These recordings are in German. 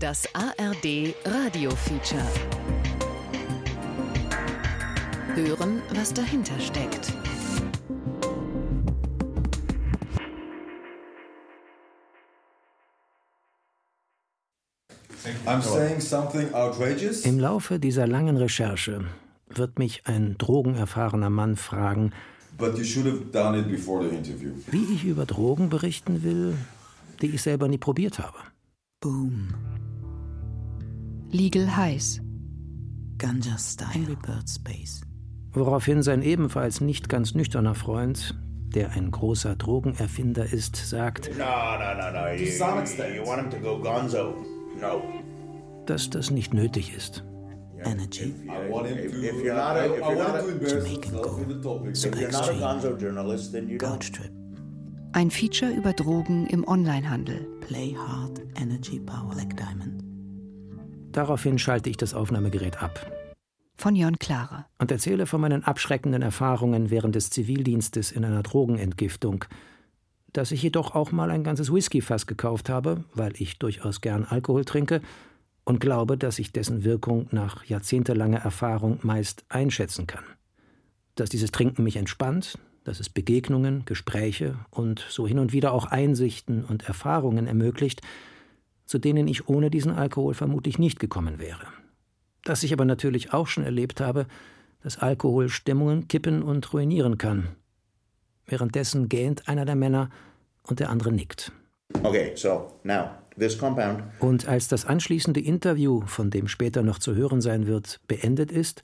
Das ARD Radio Feature. Hören, was dahinter steckt. Im Laufe dieser langen Recherche wird mich ein drogenerfahrener Mann fragen, wie ich über Drogen berichten will, die ich selber nie probiert habe. Boom. Legal Highs. Ganja Style. Bird Space. Woraufhin sein ebenfalls nicht ganz nüchterner Freund, der ein großer Drogenerfinder ist, sagt, No, no, no, no. You, you, you want him to go gonzo. No. dass das nicht nötig ist. Energy. If, if you're not a, if you're not a, if you're not a gonzo journalist, then you don't. Gold Strip. Ein Feature über Drogen im Onlinehandel. Play Hard Energy Power Black Diamond. Daraufhin schalte ich das Aufnahmegerät ab Von Jon Klare. und erzähle von meinen abschreckenden Erfahrungen während des Zivildienstes in einer Drogenentgiftung, dass ich jedoch auch mal ein ganzes Whiskyfass gekauft habe, weil ich durchaus gern Alkohol trinke und glaube, dass ich dessen Wirkung nach jahrzehntelanger Erfahrung meist einschätzen kann. Dass dieses Trinken mich entspannt, dass es Begegnungen, Gespräche und so hin und wieder auch Einsichten und Erfahrungen ermöglicht, zu denen ich ohne diesen Alkohol vermutlich nicht gekommen wäre. Dass ich aber natürlich auch schon erlebt habe, dass Alkohol Stimmungen kippen und ruinieren kann. Währenddessen gähnt einer der Männer und der andere nickt. Okay, so now this compound. Und als das anschließende Interview, von dem später noch zu hören sein wird, beendet ist,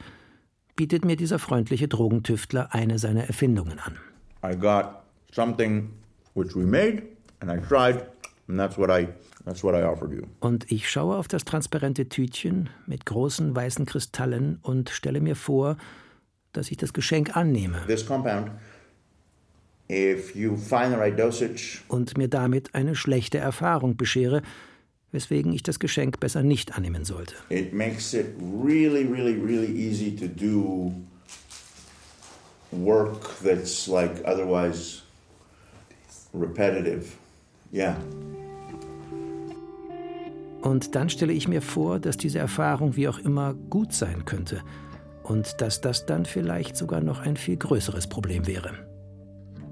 bietet mir dieser freundliche Drogentüftler eine seiner Erfindungen an. I got something which we made, and I tried, and that's what I that's what I offered you. Und ich schaue auf das transparente Tütchen mit großen weißen Kristallen und stelle mir vor, dass ich das Geschenk annehme This compound, if you find the right dosage, und mir damit eine schlechte Erfahrung beschere, weswegen ich das Geschenk besser nicht annehmen sollte. it makes it really, really, really easy to do work that's like otherwise repetitive. Yeah. Und dann stelle ich mir vor, dass diese Erfahrung wie auch immer gut sein könnte und dass das dann vielleicht sogar noch ein viel größeres Problem wäre.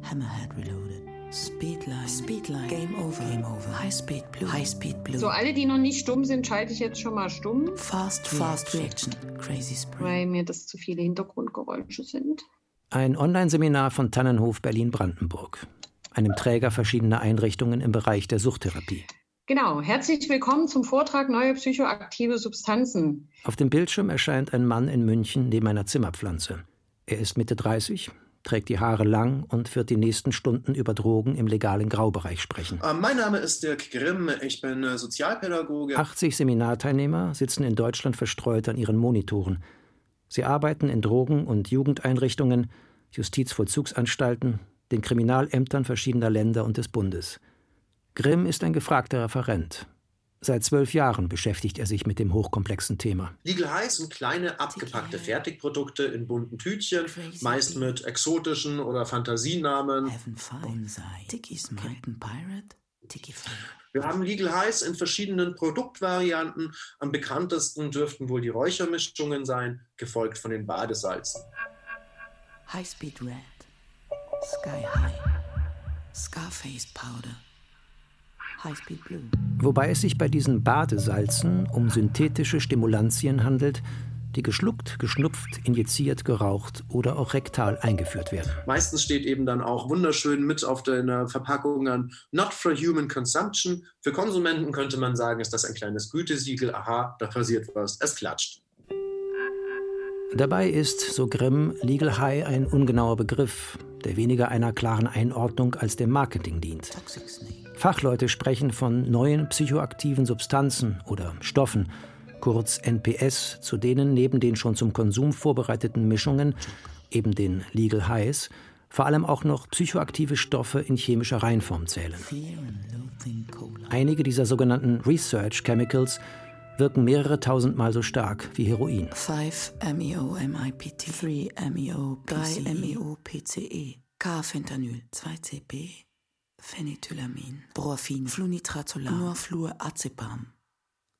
Hammerhead Reloaded. Speedline. Speedline. Game over. Game over. High Speed Blue. High Speed Blue. So, alle, die noch nicht stumm sind, schalte ich jetzt schon mal stumm, Fast Fast Reaction. Crazy Spray. weil mir das zu viele Hintergrundgeräusche sind. Ein Online-Seminar von Tannenhof Berlin-Brandenburg, einem Träger verschiedener Einrichtungen im Bereich der Suchttherapie. Genau, herzlich willkommen zum Vortrag Neue psychoaktive Substanzen. Auf dem Bildschirm erscheint ein Mann in München neben einer Zimmerpflanze. Er ist Mitte 30, trägt die Haare lang und wird die nächsten Stunden über Drogen im legalen Graubereich sprechen. Äh, Mein Name ist Dirk Grimm, ich bin äh, Sozialpädagoge. 80 Seminarteilnehmer sitzen in Deutschland verstreut an ihren Monitoren. Sie arbeiten in Drogen- und Jugendeinrichtungen, Justizvollzugsanstalten, den Kriminalämtern verschiedener Länder und des Bundes. Grimm ist ein gefragter Referent. Seit zwölf Jahren beschäftigt er sich mit dem hochkomplexen Thema. Legal High sind kleine abgepackte Fertigprodukte in bunten Tütchen, meist mit exotischen oder Fantasienamen. Wir haben Legal Highs in verschiedenen Produktvarianten. Am bekanntesten dürften wohl die Räuchermischungen sein, gefolgt von den Badesalzen. High Speed Red. Sky High. Scarface Powder. High Speed Blue. Wobei es sich bei diesen Badesalzen um synthetische Stimulantien handelt, die geschluckt, geschnupft, injiziert, geraucht oder auch rektal eingeführt werden. Meistens steht eben dann auch wunderschön mit auf der Verpackung an Not for Human Consumption. Für Konsumenten könnte man sagen, ist das ein kleines Gütesiegel. Aha, da passiert was. Es klatscht. Dabei ist, so Grimm, Legal High ein ungenauer Begriff, der weniger einer klaren Einordnung als dem Marketing dient. Toxic Snake. Fachleute sprechen von neuen psychoaktiven Substanzen oder Stoffen, kurz NPS, zu denen neben den schon zum Konsum vorbereiteten Mischungen, eben den Legal Highs, vor allem auch noch psychoaktive Stoffe in chemischer Reinform zählen. Einige dieser sogenannten Research Chemicals wirken mehrere tausendmal so stark wie Heroin. 5 MEO-MIPT, 3 MEO-3 MEO-PCE, K-Fentanyl, 2-CP, Phenethylamin, Brorphin, Flunitratolam, Norfluorazepam,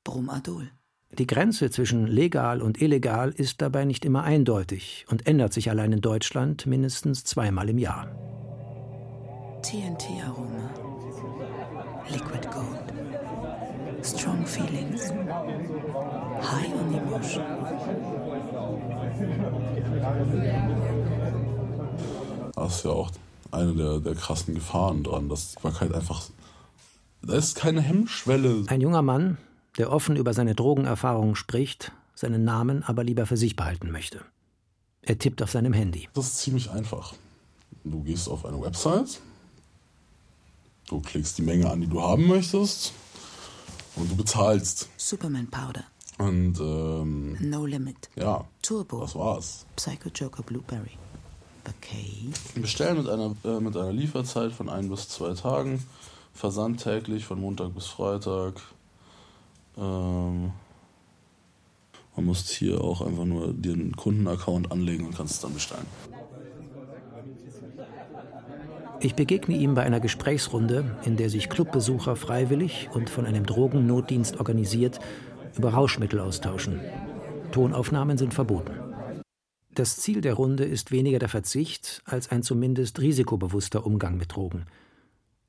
Bromadol. Die Grenze zwischen legal und illegal ist dabei nicht immer eindeutig und ändert sich allein in Deutschland mindestens zweimal im Jahr. TNT-Aroma. Liquid Gold. Strong Feelings. High on Emotion. Das ist ja auch eine der, der krassen Gefahren dran, dass man halt einfach. Da ist keine Hemmschwelle. Ein junger Mann, der offen über seine Drogenerfahrungen spricht, seinen Namen aber lieber für sich behalten möchte. Er tippt auf seinem Handy. Das ist ziemlich einfach. Du gehst auf eine Website, du klickst die Menge an, die du haben möchtest, und du bezahlst. Superman Powder. Und ähm, No Limit. ja, Turbo. das war's. Psycho Joker Blueberry. Bouquet. Bestellen mit einer, äh, mit einer Lieferzeit von ein bis zwei Tagen. Versand täglich von Montag bis Freitag. Ähm, man muss hier auch einfach nur dir einen Kundenaccount anlegen und kannst es dann bestellen. Ich begegne ihm bei einer Gesprächsrunde, in der sich Clubbesucher freiwillig und von einem Drogennotdienst organisiert über Rauschmittel austauschen. Tonaufnahmen sind verboten. Das Ziel der Runde ist weniger der Verzicht als ein zumindest risikobewusster Umgang mit Drogen.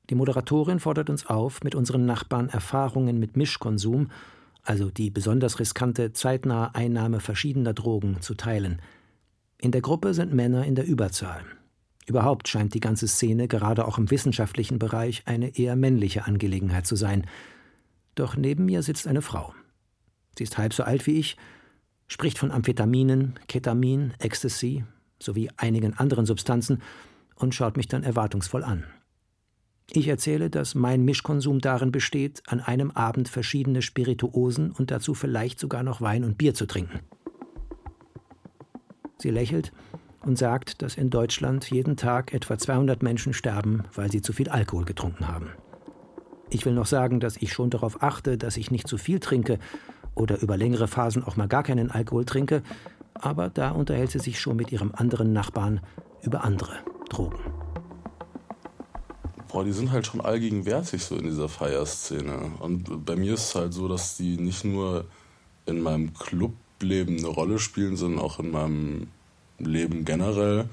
Die Moderatorin fordert uns auf, mit unseren Nachbarn Erfahrungen mit Mischkonsum, also die besonders riskante zeitnahe Einnahme verschiedener Drogen, zu teilen. In der Gruppe sind Männer in der Überzahl. Überhaupt scheint die ganze Szene gerade auch im wissenschaftlichen Bereich eine eher männliche Angelegenheit zu sein. Doch neben mir sitzt eine Frau. Sie ist halb so alt wie ich, spricht von Amphetaminen, Ketamin, Ecstasy sowie einigen anderen Substanzen und schaut mich dann erwartungsvoll an. Ich erzähle, dass mein Mischkonsum darin besteht, an einem Abend verschiedene Spirituosen und dazu vielleicht sogar noch Wein und Bier zu trinken. Sie lächelt und sagt, dass in Deutschland jeden Tag etwa 200 Menschen sterben, weil sie zu viel Alkohol getrunken haben. Ich will noch sagen, dass ich schon darauf achte, dass ich nicht zu viel trinke oder über längere Phasen auch mal gar keinen Alkohol trinke, aber da unterhält sie sich schon mit ihrem anderen Nachbarn über andere Drogen. Boah, die sind halt schon allgegenwärtig so in dieser Feierszene. Und bei mir ist es halt so, dass die nicht nur in meinem Clubleben eine Rolle spielen, sondern auch in meinem Leben generell.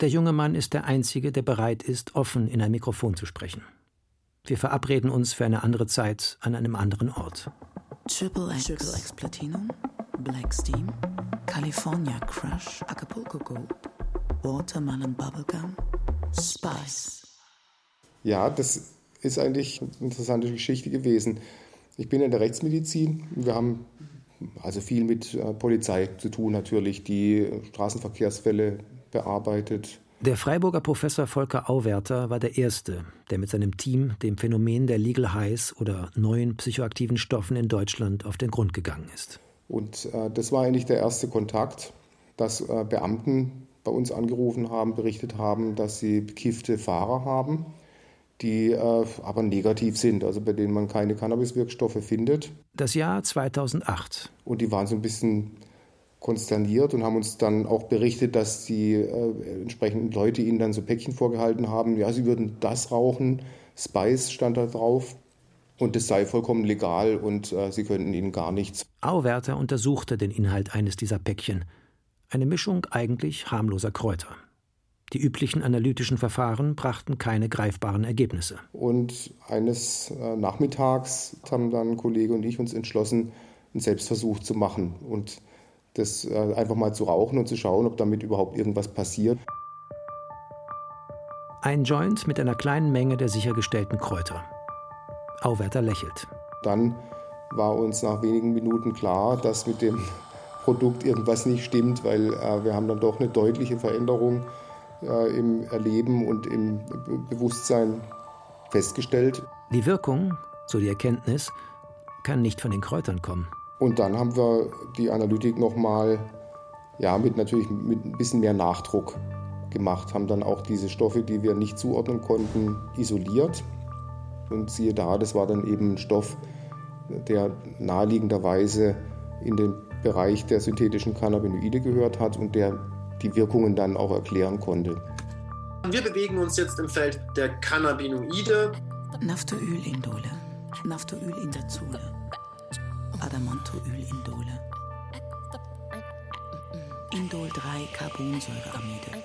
Der junge Mann ist der Einzige, der bereit ist, offen in ein Mikrofon zu sprechen. Wir verabreden uns für eine andere Zeit an einem anderen Ort. Triple X. Triple X Platinum. Black Steam. California Crush. Acapulco Gold. Watermelon Bubblegum. Spice. Ja, das ist eigentlich eine interessante Geschichte gewesen. Ich bin in der Rechtsmedizin. Wir haben also viel mit äh, Polizei zu tun natürlich, die Straßenverkehrsfälle bearbeitet. Der Freiburger Professor Volker Auwerter war der Erste, der mit seinem Team dem Phänomen der Legal Highs oder neuen psychoaktiven Stoffen in Deutschland auf den Grund gegangen ist. Und äh, das war eigentlich der erste Kontakt, dass äh, Beamten bei uns angerufen haben, berichtet haben, dass sie bekiffte Fahrer haben die äh, aber negativ sind, also bei denen man keine Cannabiswirkstoffe findet. Das Jahr 2008. Und die waren so ein bisschen konsterniert und haben uns dann auch berichtet, dass die äh, entsprechenden Leute ihnen dann so Päckchen vorgehalten haben, ja, sie würden das rauchen, Spice stand da drauf und das sei vollkommen legal und äh, sie könnten ihnen gar nichts. Auwerter untersuchte den Inhalt eines dieser Päckchen. Eine Mischung eigentlich harmloser Kräuter. Die üblichen analytischen Verfahren brachten keine greifbaren Ergebnisse. Und eines äh, Nachmittags haben dann ein Kollege und ich uns entschlossen, einen Selbstversuch zu machen und das äh, einfach mal zu rauchen und zu schauen, ob damit überhaupt irgendwas passiert. Ein Joint mit einer kleinen Menge der sichergestellten Kräuter. Auwerter lächelt. Dann war uns nach wenigen Minuten klar, dass mit dem Produkt irgendwas nicht stimmt, weil äh, wir haben dann doch eine deutliche Veränderung äh, im Erleben und im Bewusstsein festgestellt. Die Wirkung, so die Erkenntnis, kann nicht von den Kräutern kommen. Und dann haben wir die Analytik nochmal, ja, mit natürlich mit ein bisschen mehr Nachdruck gemacht, haben dann auch diese Stoffe, die wir nicht zuordnen konnten, isoliert. Und siehe da, das war dann eben ein Stoff, der naheliegenderweise in den Bereich der synthetischen Cannabinoide gehört hat und der die Wirkungen dann auch erklären konnte. Wir bewegen uns jetzt im Feld der Cannabinoide. Naphthoylindole. Naphthoylindazole. Adamantoylindole. Indol 3 Carbonsäureamide.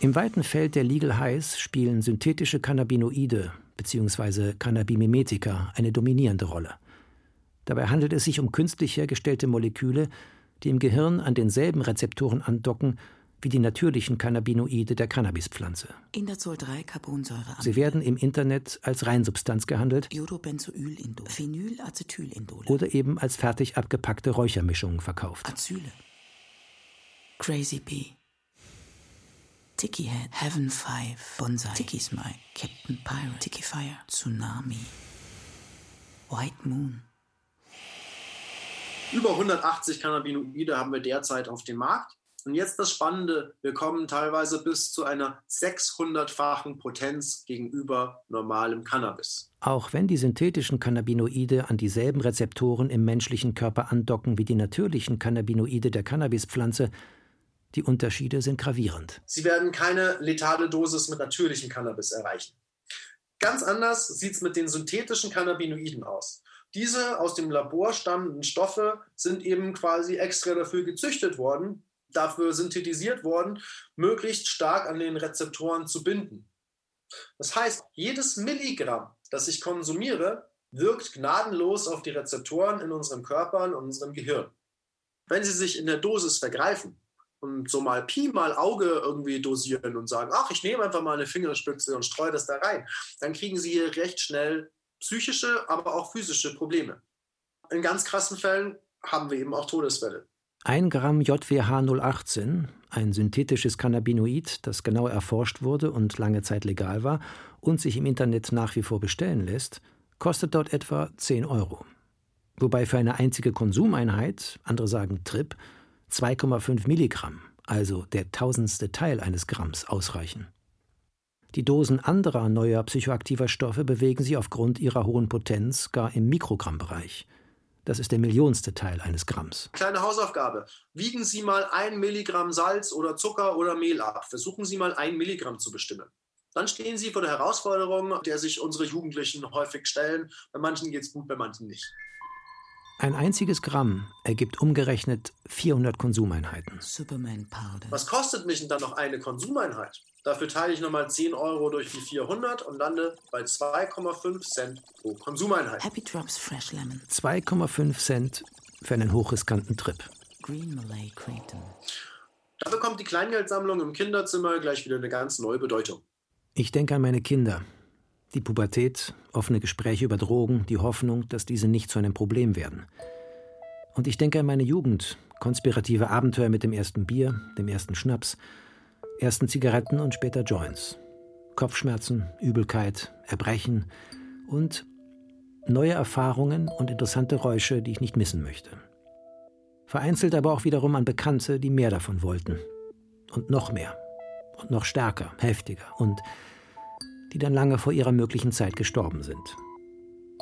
Im weiten Feld der Legal Highs spielen synthetische Cannabinoide bzw. Cannabimimetika eine dominierende Rolle. Dabei handelt es sich um künstlich hergestellte Moleküle, die im Gehirn an denselben Rezeptoren andocken wie die natürlichen Cannabinoide der Cannabispflanze. Indazol 3 Carbonsäureamide. Sie werden im Internet als Reinsubstanz gehandelt Iodobenzoylindol. Phenylacetylindole. oder eben als fertig abgepackte Räuchermischungen verkauft. Azyle. Crazy Bee. Tiki Head. Heaven 5. Bonsai. Tiki Smile. Captain Pirate. Tiki Fire. Tsunami. White Moon. Über 180 Cannabinoide haben wir derzeit auf dem Markt. Und jetzt das Spannende, wir kommen teilweise bis zu einer 600-fachen Potenz gegenüber normalem Cannabis. Auch wenn die synthetischen Cannabinoide an dieselben Rezeptoren im menschlichen Körper andocken wie die natürlichen Cannabinoide der Cannabispflanze, die Unterschiede sind gravierend. Sie werden keine letale Dosis mit natürlichem Cannabis erreichen. Ganz anders sieht es mit den synthetischen Cannabinoiden aus. Diese aus dem Labor stammenden Stoffe sind eben quasi extra dafür gezüchtet worden, dafür synthetisiert worden, möglichst stark an den Rezeptoren zu binden. Das heißt, jedes Milligramm, das ich konsumiere, wirkt gnadenlos auf die Rezeptoren in unserem Körper und unserem Gehirn. Wenn sie sich in der Dosis vergreifen und so mal Pi mal Auge irgendwie dosieren und sagen, ach, ich nehme einfach mal eine Fingerspitze und streue das da rein, dann kriegen sie hier recht schnell psychische, aber auch physische Probleme. In ganz krassen Fällen haben wir eben auch Todesfälle. Ein Gramm JWH 018, ein synthetisches Cannabinoid, das genau erforscht wurde und lange Zeit legal war und sich im Internet nach wie vor bestellen lässt, kostet dort etwa 10 Euro. Wobei für eine einzige Konsumeinheit, andere sagen Trip, 2,5 Milligramm, also der tausendste Teil eines Gramms, ausreichen. Die Dosen anderer neuer psychoaktiver Stoffe bewegen sich aufgrund ihrer hohen Potenz gar im Mikrogrammbereich. Das ist der millionste Teil eines Gramms. Kleine Hausaufgabe. Wiegen Sie mal ein Milligramm Salz oder Zucker oder Mehl ab. Versuchen Sie mal ein Milligramm zu bestimmen. Dann stehen Sie vor der Herausforderung, der sich unsere Jugendlichen häufig stellen. Bei manchen geht es gut, bei manchen nicht. Ein einziges Gramm ergibt umgerechnet 400 Konsumeinheiten. Superman Powder. Was kostet mich denn dann noch eine Konsumeinheit? Dafür teile ich nochmal 10 Euro durch die 400 und lande bei 2,5 Cent pro Konsumeinheit. Happy Drops Fresh Lemon. 2,5 Cent für einen hochriskanten Trip. Green Malay Creighton. Da bekommt die Kleingeldsammlung im Kinderzimmer gleich wieder eine ganz neue Bedeutung. Ich denke an meine Kinder. Die Pubertät, offene Gespräche über Drogen, die Hoffnung, dass diese nicht zu einem Problem werden. Und ich denke an meine Jugend, konspirative Abenteuer mit dem ersten Bier, dem ersten Schnaps, ersten Zigaretten und später Joints. Kopfschmerzen, Übelkeit, Erbrechen und neue Erfahrungen und interessante Räusche, die ich nicht missen möchte. Vereinzelt aber auch wiederum an Bekannte, die mehr davon wollten. Und noch mehr. Und noch stärker, heftiger und die dann lange vor ihrer möglichen Zeit gestorben sind.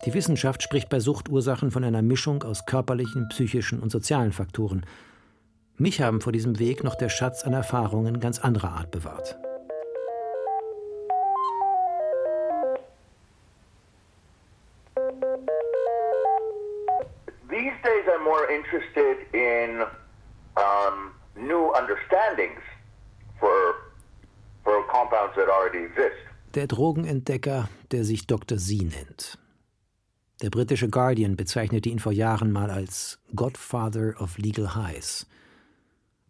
Die Wissenschaft spricht bei Suchtursachen von einer Mischung aus körperlichen, psychischen und sozialen Faktoren. Mich haben vor diesem Weg noch der Schatz an Erfahrungen ganz anderer Art bewahrt. These days, I'm more interested in um, new understandings for for compounds that already exist. Der Drogenentdecker, der sich Dr. Z nennt. Der britische Guardian bezeichnete ihn vor Jahren mal als Godfather of Legal Highs.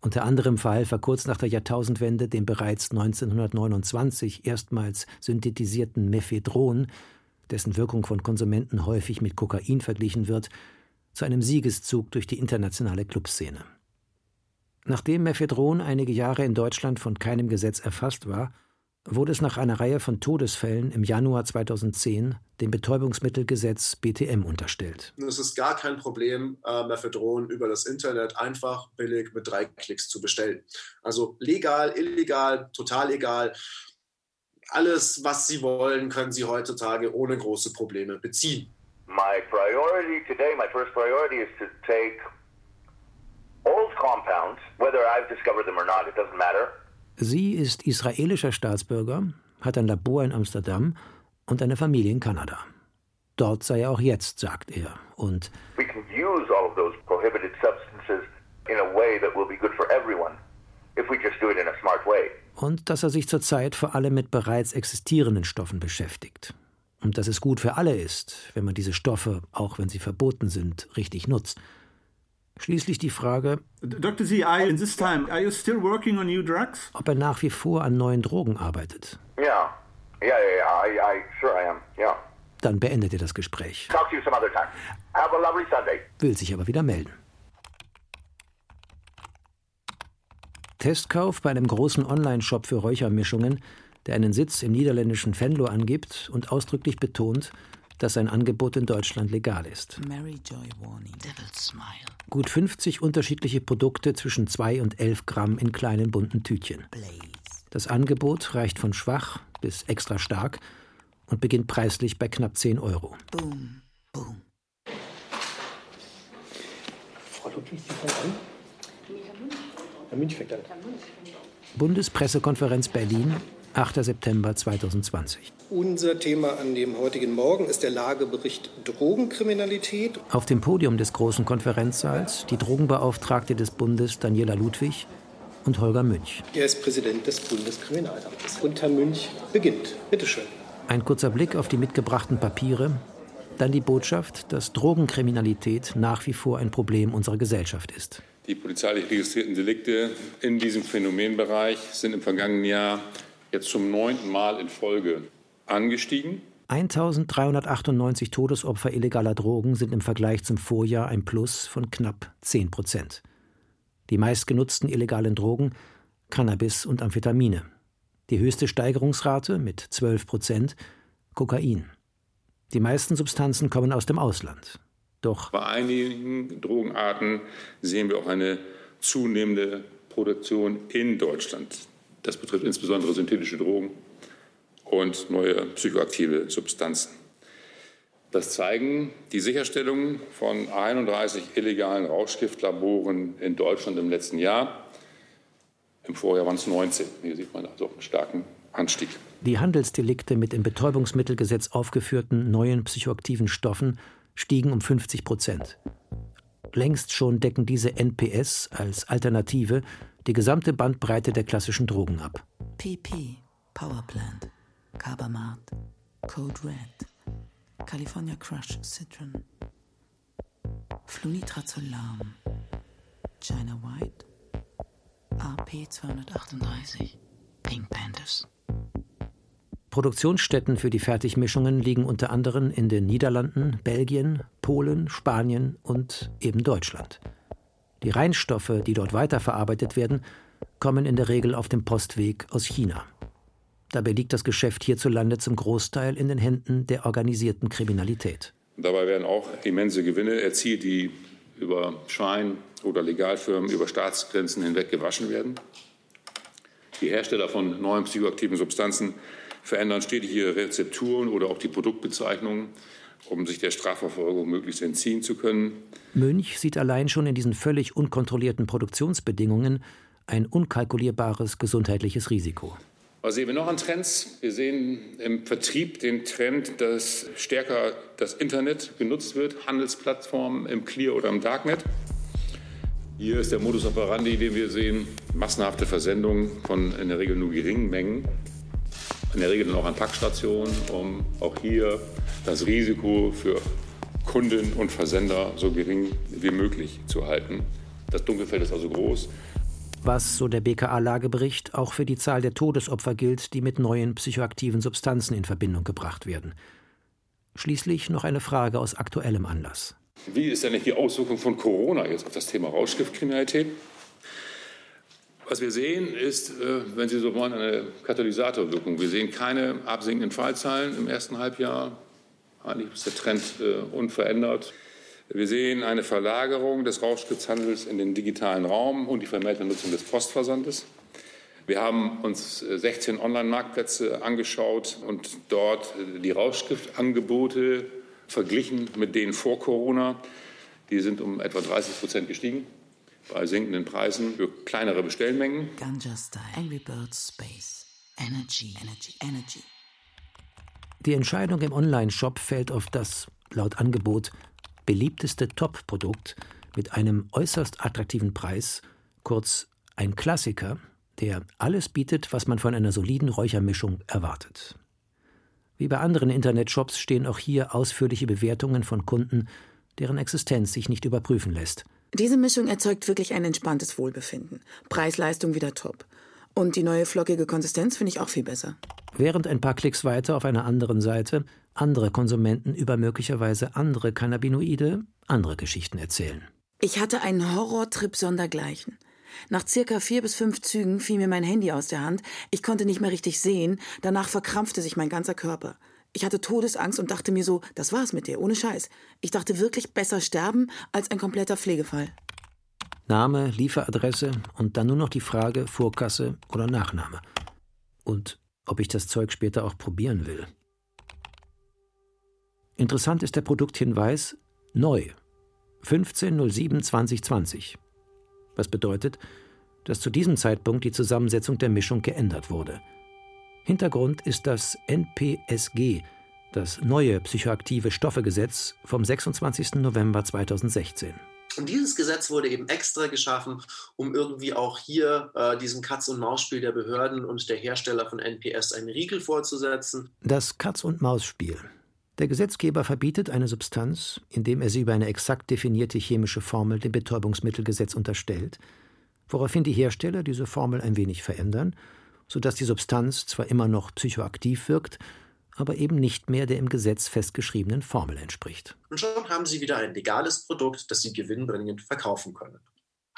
Unter anderem verhalf er kurz nach der Jahrtausendwende dem bereits 1929 erstmals synthetisierten Mephedron, dessen Wirkung von Konsumenten häufig mit Kokain verglichen wird, zu einem Siegeszug durch die internationale Clubszene. Nachdem Mephedron einige Jahre in Deutschland von keinem Gesetz erfasst war, wurde es nach einer Reihe von Todesfällen im Januar 2010 dem Betäubungsmittelgesetz BTM unterstellt. Es ist gar kein Problem, äh, Mephedron über das Internet einfach billig mit drei Klicks zu bestellen. Also legal, illegal, total egal. Alles, was Sie wollen, können Sie heutzutage ohne große Probleme beziehen. My priority today, my first priority is to take old compounds, whether I've discovered them or not, it doesn't matter. Sie ist israelischer Staatsbürger, hat ein Labor in Amsterdam und eine Familie in Kanada. dort sei er auch jetzt, sagt er. Und We can use all of those prohibited substances in a way that will be good for everyone if we just do it in a smart way. und dass er sich zurzeit vor allem mit bereits existierenden Stoffen beschäftigt. Und dass es gut für alle ist, wenn man diese Stoffe, auch wenn sie verboten sind, richtig nutzt. Schließlich die Frage, Dr. Z, I, in this time, are you still working on new drugs? ob er nach wie vor an neuen Drogen arbeitet. Yeah. Yeah, yeah, I sure I am. Yeah. Dann beendet er das Gespräch, Talk to you some other time. Have a lovely Sunday. will sich aber wieder melden. Testkauf bei einem großen Online-Shop für Räuchermischungen, der einen Sitz im niederländischen Venlo angibt und ausdrücklich betont, dass sein Angebot in Deutschland legal ist. Mary Joy Warning. Devil's Smile. Gut 50 unterschiedliche Produkte zwischen 2 und 11 Gramm in kleinen bunten Tütchen. Das Angebot reicht von schwach bis extra stark und beginnt preislich bei knapp 10 Euro. Boom. Boom. Frau Ludwig, Sie fangen an? Herr Münch fängt an. Bundespressekonferenz Berlin, 8. September 2020. Unser Thema an dem heutigen Morgen ist der Lagebericht Drogenkriminalität. Auf dem Podium des großen Konferenzsaals die Drogenbeauftragte des Bundes Daniela Ludwig und Holger Münch. Er ist Präsident des Bundeskriminalamtes. Und Herr Münch beginnt. Bitte schön. Ein kurzer Blick auf die mitgebrachten Papiere, dann die Botschaft, dass Drogenkriminalität nach wie vor ein Problem unserer Gesellschaft ist. Die polizeilich registrierten Delikte in diesem Phänomenbereich sind im vergangenen Jahr jetzt zum neunten Mal in Folge angestiegen. 1398 Todesopfer illegaler Drogen sind im Vergleich zum Vorjahr ein Plus von knapp 10 Prozent. Die meistgenutzten illegalen Drogen Cannabis und Amphetamine. Die höchste Steigerungsrate mit 12 Prozent Kokain. Die meisten Substanzen kommen aus dem Ausland. Doch Bei einigen Drogenarten sehen wir auch eine zunehmende Produktion in Deutschland. Das betrifft insbesondere synthetische Drogen und neue psychoaktive Substanzen. Das zeigen die Sicherstellungen von 31 illegalen Rauschgiftlaboren in Deutschland im letzten Jahr. Im Vorjahr waren es 19. Hier sieht man also einen starken Anstieg. die Handelsdelikte mit im Betäubungsmittelgesetz aufgeführten neuen psychoaktiven Stoffen stiegen um 50 Prozent. Längst schon decken diese NPS als Alternative die gesamte Bandbreite der klassischen Drogen ab. PP. Powerplant. Carbamat. Code Red. California Crush Citron. Flunitrazolam. China White. AP 238. Pink Panthers. Produktionsstätten für die Fertigmischungen liegen unter anderem in den Niederlanden, Belgien, Polen, Spanien und eben Deutschland. Die Reinstoffe, die dort weiterverarbeitet werden, kommen in der Regel auf dem Postweg aus China. Dabei liegt das Geschäft hierzulande zum Großteil in den Händen der organisierten Kriminalität. Dabei werden auch immense Gewinne erzielt, die über Schein- oder Legalfirmen über Staatsgrenzen hinweg gewaschen werden. Die Hersteller von neuen psychoaktiven Substanzen verändern stetig ihre Rezepturen oder auch die Produktbezeichnungen, um sich der Strafverfolgung möglichst entziehen zu können. Münch sieht allein schon in diesen völlig unkontrollierten Produktionsbedingungen ein unkalkulierbares gesundheitliches Risiko. Was sehen wir noch an Trends? Wir sehen im Vertrieb den Trend, dass stärker das Internet genutzt wird, Handelsplattformen im Clear oder im Darknet. Hier ist der Modus operandi, den wir sehen, massenhafte Versendungen von in der Regel nur geringen Mengen, in der Regel dann auch an Packstationen, um auch hier das Risiko für Kunden und Versender so gering wie möglich zu halten. Das Dunkelfeld ist also groß. Was, so der BKA-Lagebericht, auch für die Zahl der Todesopfer gilt, die mit neuen psychoaktiven Substanzen in Verbindung gebracht werden. Schließlich noch eine Frage aus aktuellem Anlass. Wie ist denn die Auswirkung von Corona jetzt auf das Thema Rauschgiftkriminalität? Was wir sehen, ist, äh, wenn Sie so wollen, eine Katalysatorwirkung. Wir sehen keine absinkenden Fallzahlen im ersten Halbjahr. Eigentlich ist der Trend äh, unverändert. Wir sehen eine Verlagerung des Rauschgiftshandels in den digitalen Raum und die vermehrte Nutzung des Postversandes. Wir haben uns 16 Online-Marktplätze angeschaut und dort die Rauschgiftangebote verglichen mit denen vor Corona. Die sind um etwa 30 Prozent gestiegen bei sinkenden Preisen für kleinere Bestellmengen. Ganja Style. Angry Birds Space. Energy. Energy. Energy. Die Entscheidung im Online-Shop fällt auf das, laut Angebot, beliebteste Top-Produkt mit einem äußerst attraktiven Preis, kurz ein Klassiker, der alles bietet, was man von einer soliden Räuchermischung erwartet. Wie bei anderen Internetshops stehen auch hier ausführliche Bewertungen von Kunden, deren Existenz sich nicht überprüfen lässt. Diese Mischung erzeugt wirklich ein entspanntes Wohlbefinden. Preis-Leistung wieder top. Und die neue flockige Konsistenz finde ich auch viel besser. Während ein paar Klicks weiter auf einer anderen Seite andere Konsumenten über möglicherweise andere Cannabinoide andere Geschichten erzählen. Ich hatte einen Horrortrip sondergleichen. Nach circa vier bis fünf Zügen fiel mir mein Handy aus der Hand. Ich konnte nicht mehr richtig sehen. Danach verkrampfte sich mein ganzer Körper. Ich hatte Todesangst und dachte mir so, das war's mit dir, ohne Scheiß. Ich dachte wirklich besser sterben als ein kompletter Pflegefall. Name, Lieferadresse und dann nur noch die Frage Vorkasse oder Nachname. Und ob ich das Zeug später auch probieren will. Interessant ist der Produkthinweis neu 15.07.2020. Was bedeutet, dass zu diesem Zeitpunkt die Zusammensetzung der Mischung geändert wurde. Hintergrund ist das NPSG, das neue psychoaktive Stoffegesetz vom 26. November 2016. Und dieses Gesetz wurde eben extra geschaffen, um irgendwie auch hier äh, diesem Katz-und-Maus-Spiel der Behörden und der Hersteller von NPS einen Riegel vorzusetzen. Das Katz-und-Maus-Spiel. Der Gesetzgeber verbietet eine Substanz, indem er sie über eine exakt definierte chemische Formel dem Betäubungsmittelgesetz unterstellt, woraufhin die Hersteller diese Formel ein wenig verändern, sodass die Substanz zwar immer noch psychoaktiv wirkt, aber eben nicht mehr der im Gesetz festgeschriebenen Formel entspricht. Und schon haben sie wieder ein legales Produkt, das sie gewinnbringend verkaufen können.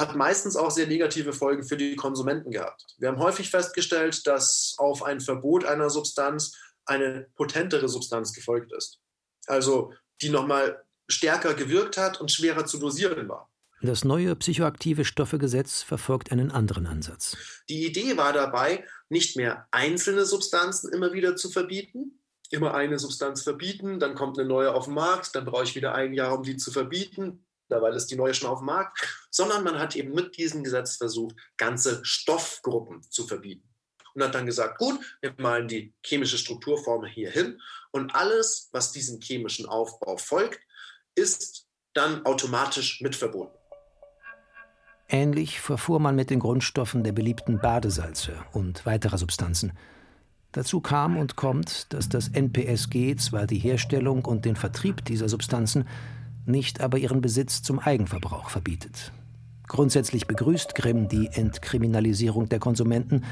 Hat meistens auch sehr negative Folgen für die Konsumenten gehabt. Wir haben häufig festgestellt, dass auf ein Verbot einer Substanz eine potentere Substanz gefolgt ist. Also die nochmal stärker gewirkt hat und schwerer zu dosieren war. Das neue psychoaktive Stoffegesetz verfolgt einen anderen Ansatz. Die Idee war dabei, nicht mehr einzelne Substanzen immer wieder zu verbieten, immer eine Substanz verbieten, dann kommt eine neue auf den Markt, dann brauche ich wieder ein Jahr, um die zu verbieten, weil ist die neue schon auf dem Markt, sondern man hat eben mit diesem Gesetz versucht, ganze Stoffgruppen zu verbieten. Und hat dann gesagt, gut, wir malen die chemische Strukturformel hier hin und alles, was diesem chemischen Aufbau folgt, ist dann automatisch mit verboten. Ähnlich verfuhr man mit den Grundstoffen der beliebten Badesalze und weiterer Substanzen. Dazu kam und kommt, dass das NPSG zwar die Herstellung und den Vertrieb dieser Substanzen, nicht aber ihren Besitz zum Eigenverbrauch verbietet. Grundsätzlich begrüßt Grimm die Entkriminalisierung der Konsumenten,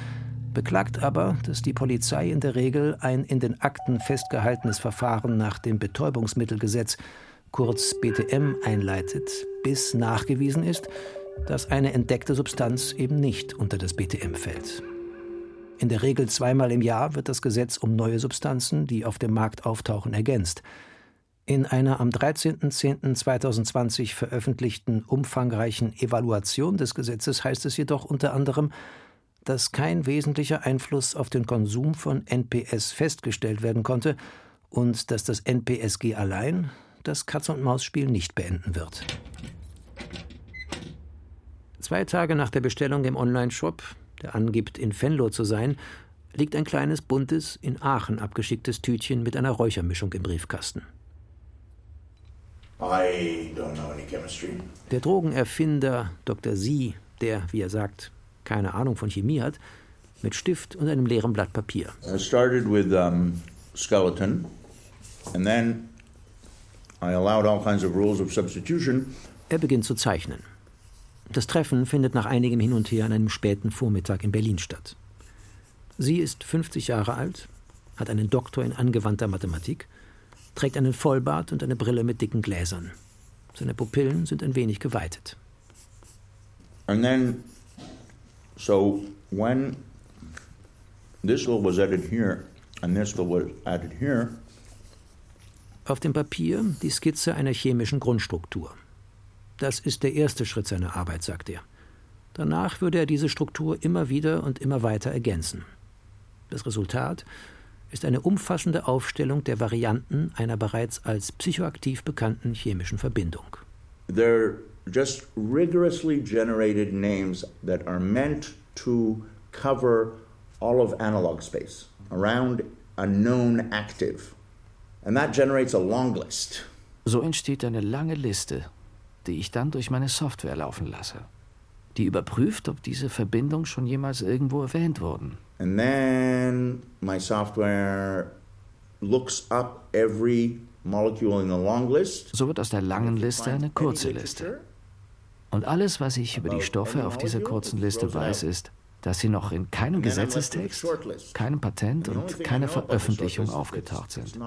beklagt aber, dass die Polizei in der Regel ein in den Akten festgehaltenes Verfahren nach dem Betäubungsmittelgesetz, kurz BTM, einleitet, bis nachgewiesen ist, dass eine entdeckte Substanz eben nicht unter das BTM fällt. In der Regel zweimal im Jahr wird das Gesetz um neue Substanzen, die auf dem Markt auftauchen, ergänzt. In einer am 13.10.2020 veröffentlichten umfangreichen Evaluation des Gesetzes heißt es jedoch unter anderem, dass kein wesentlicher Einfluss auf den Konsum von NPS festgestellt werden konnte und dass das NPSG allein das Katz-und-Maus-Spiel nicht beenden wird. Zwei Tage nach der Bestellung im Online-Shop der angibt, in Venlo zu sein, liegt ein kleines buntes, in Aachen abgeschicktes Tütchen mit einer Räuchermischung im Briefkasten. Der Drogenerfinder Dr. Sie, der, wie er sagt, keine Ahnung von Chemie hat, mit Stift und einem leeren Blatt Papier. I started with um, skeleton, and then I allowed all kinds of rules of substitution. Er beginnt zu zeichnen. Das Treffen findet nach einigem Hin und Her an einem späten Vormittag in Berlin statt. Sie ist 50 Jahre alt, hat einen Doktor in angewandter Mathematik, trägt einen Vollbart und eine Brille mit dicken Gläsern. Seine Pupillen sind ein wenig geweitet. And then, so when this little was added here and this little was added here, Auf dem Papier die Skizze einer chemischen Grundstruktur. Das ist der erste Schritt seiner Arbeit, sagt er. Danach würde er diese Struktur immer wieder und immer weiter ergänzen. Das Resultat ist eine umfassende Aufstellung der Varianten einer bereits als psychoaktiv bekannten chemischen Verbindung. they're just rigorously generated names that are meant to cover all of analog space around a known active. And that generates a long list. So entsteht eine lange Liste, die ich dann durch meine Software laufen lasse. Die überprüft, ob diese Verbindungen schon jemals irgendwo erwähnt wurden. And then my software looks up every molecule in the long list. So wird aus der langen Liste eine kurze Liste. Und alles, was ich über die Stoffe auf dieser kurzen Liste weiß, ist, dass sie noch in keinem Gesetzestext, keinem Patent und keiner Veröffentlichung aufgetaucht sind.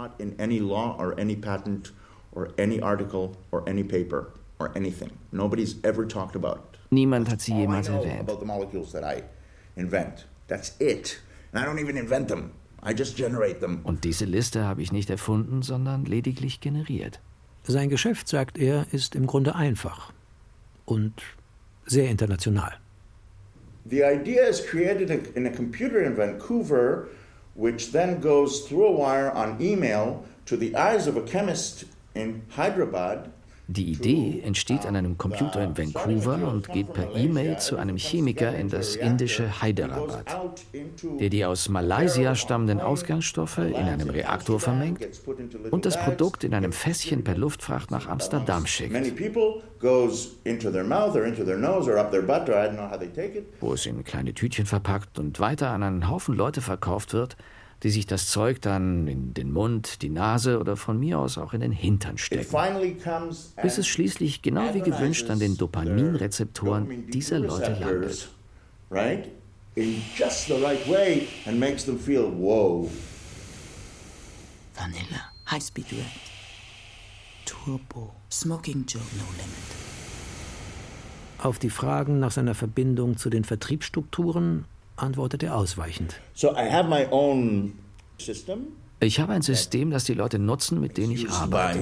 Or anything. Nobody's ever talked about it. Niemand hat sie jemals know erwähnt. about the molecules that I invent. That's it. And I don't even invent them. I just generate them. Und diese Liste habe ich nicht erfunden, sondern lediglich generiert. Sein Geschäft, sagt er, ist im Grunde einfach und sehr international. The idea is created in- in a computer in Vancouver, which then goes through a wire on email to the eyes of a chemist in Hyderabad. Die Idee entsteht an einem Computer in Vancouver und geht per E-Mail zu einem Chemiker in das indische Hyderabad, der die aus Malaysia stammenden Ausgangsstoffe in einem Reaktor vermengt und das Produkt in einem Fässchen per Luftfracht nach Amsterdam schickt, wo es in kleine Tütchen verpackt und weiter an einen Haufen Leute verkauft wird, die sich das Zeug dann in den Mund, die Nase oder von mir aus auch in den Hintern stecken. bis es schließlich genau wie gewünscht an den Dopaminrezeptoren dieser Leute landet. right? In just the right way and makes them feel, whoa. Vanilla, High Speed Red, Turbo, Smoking Joe, No Limit. Auf die Fragen nach seiner Verbindung zu den Vertriebsstrukturen antwortet er ausweichend. So I have my own system Ich habe ein System, das die Leute nutzen, mit denen ich arbeite.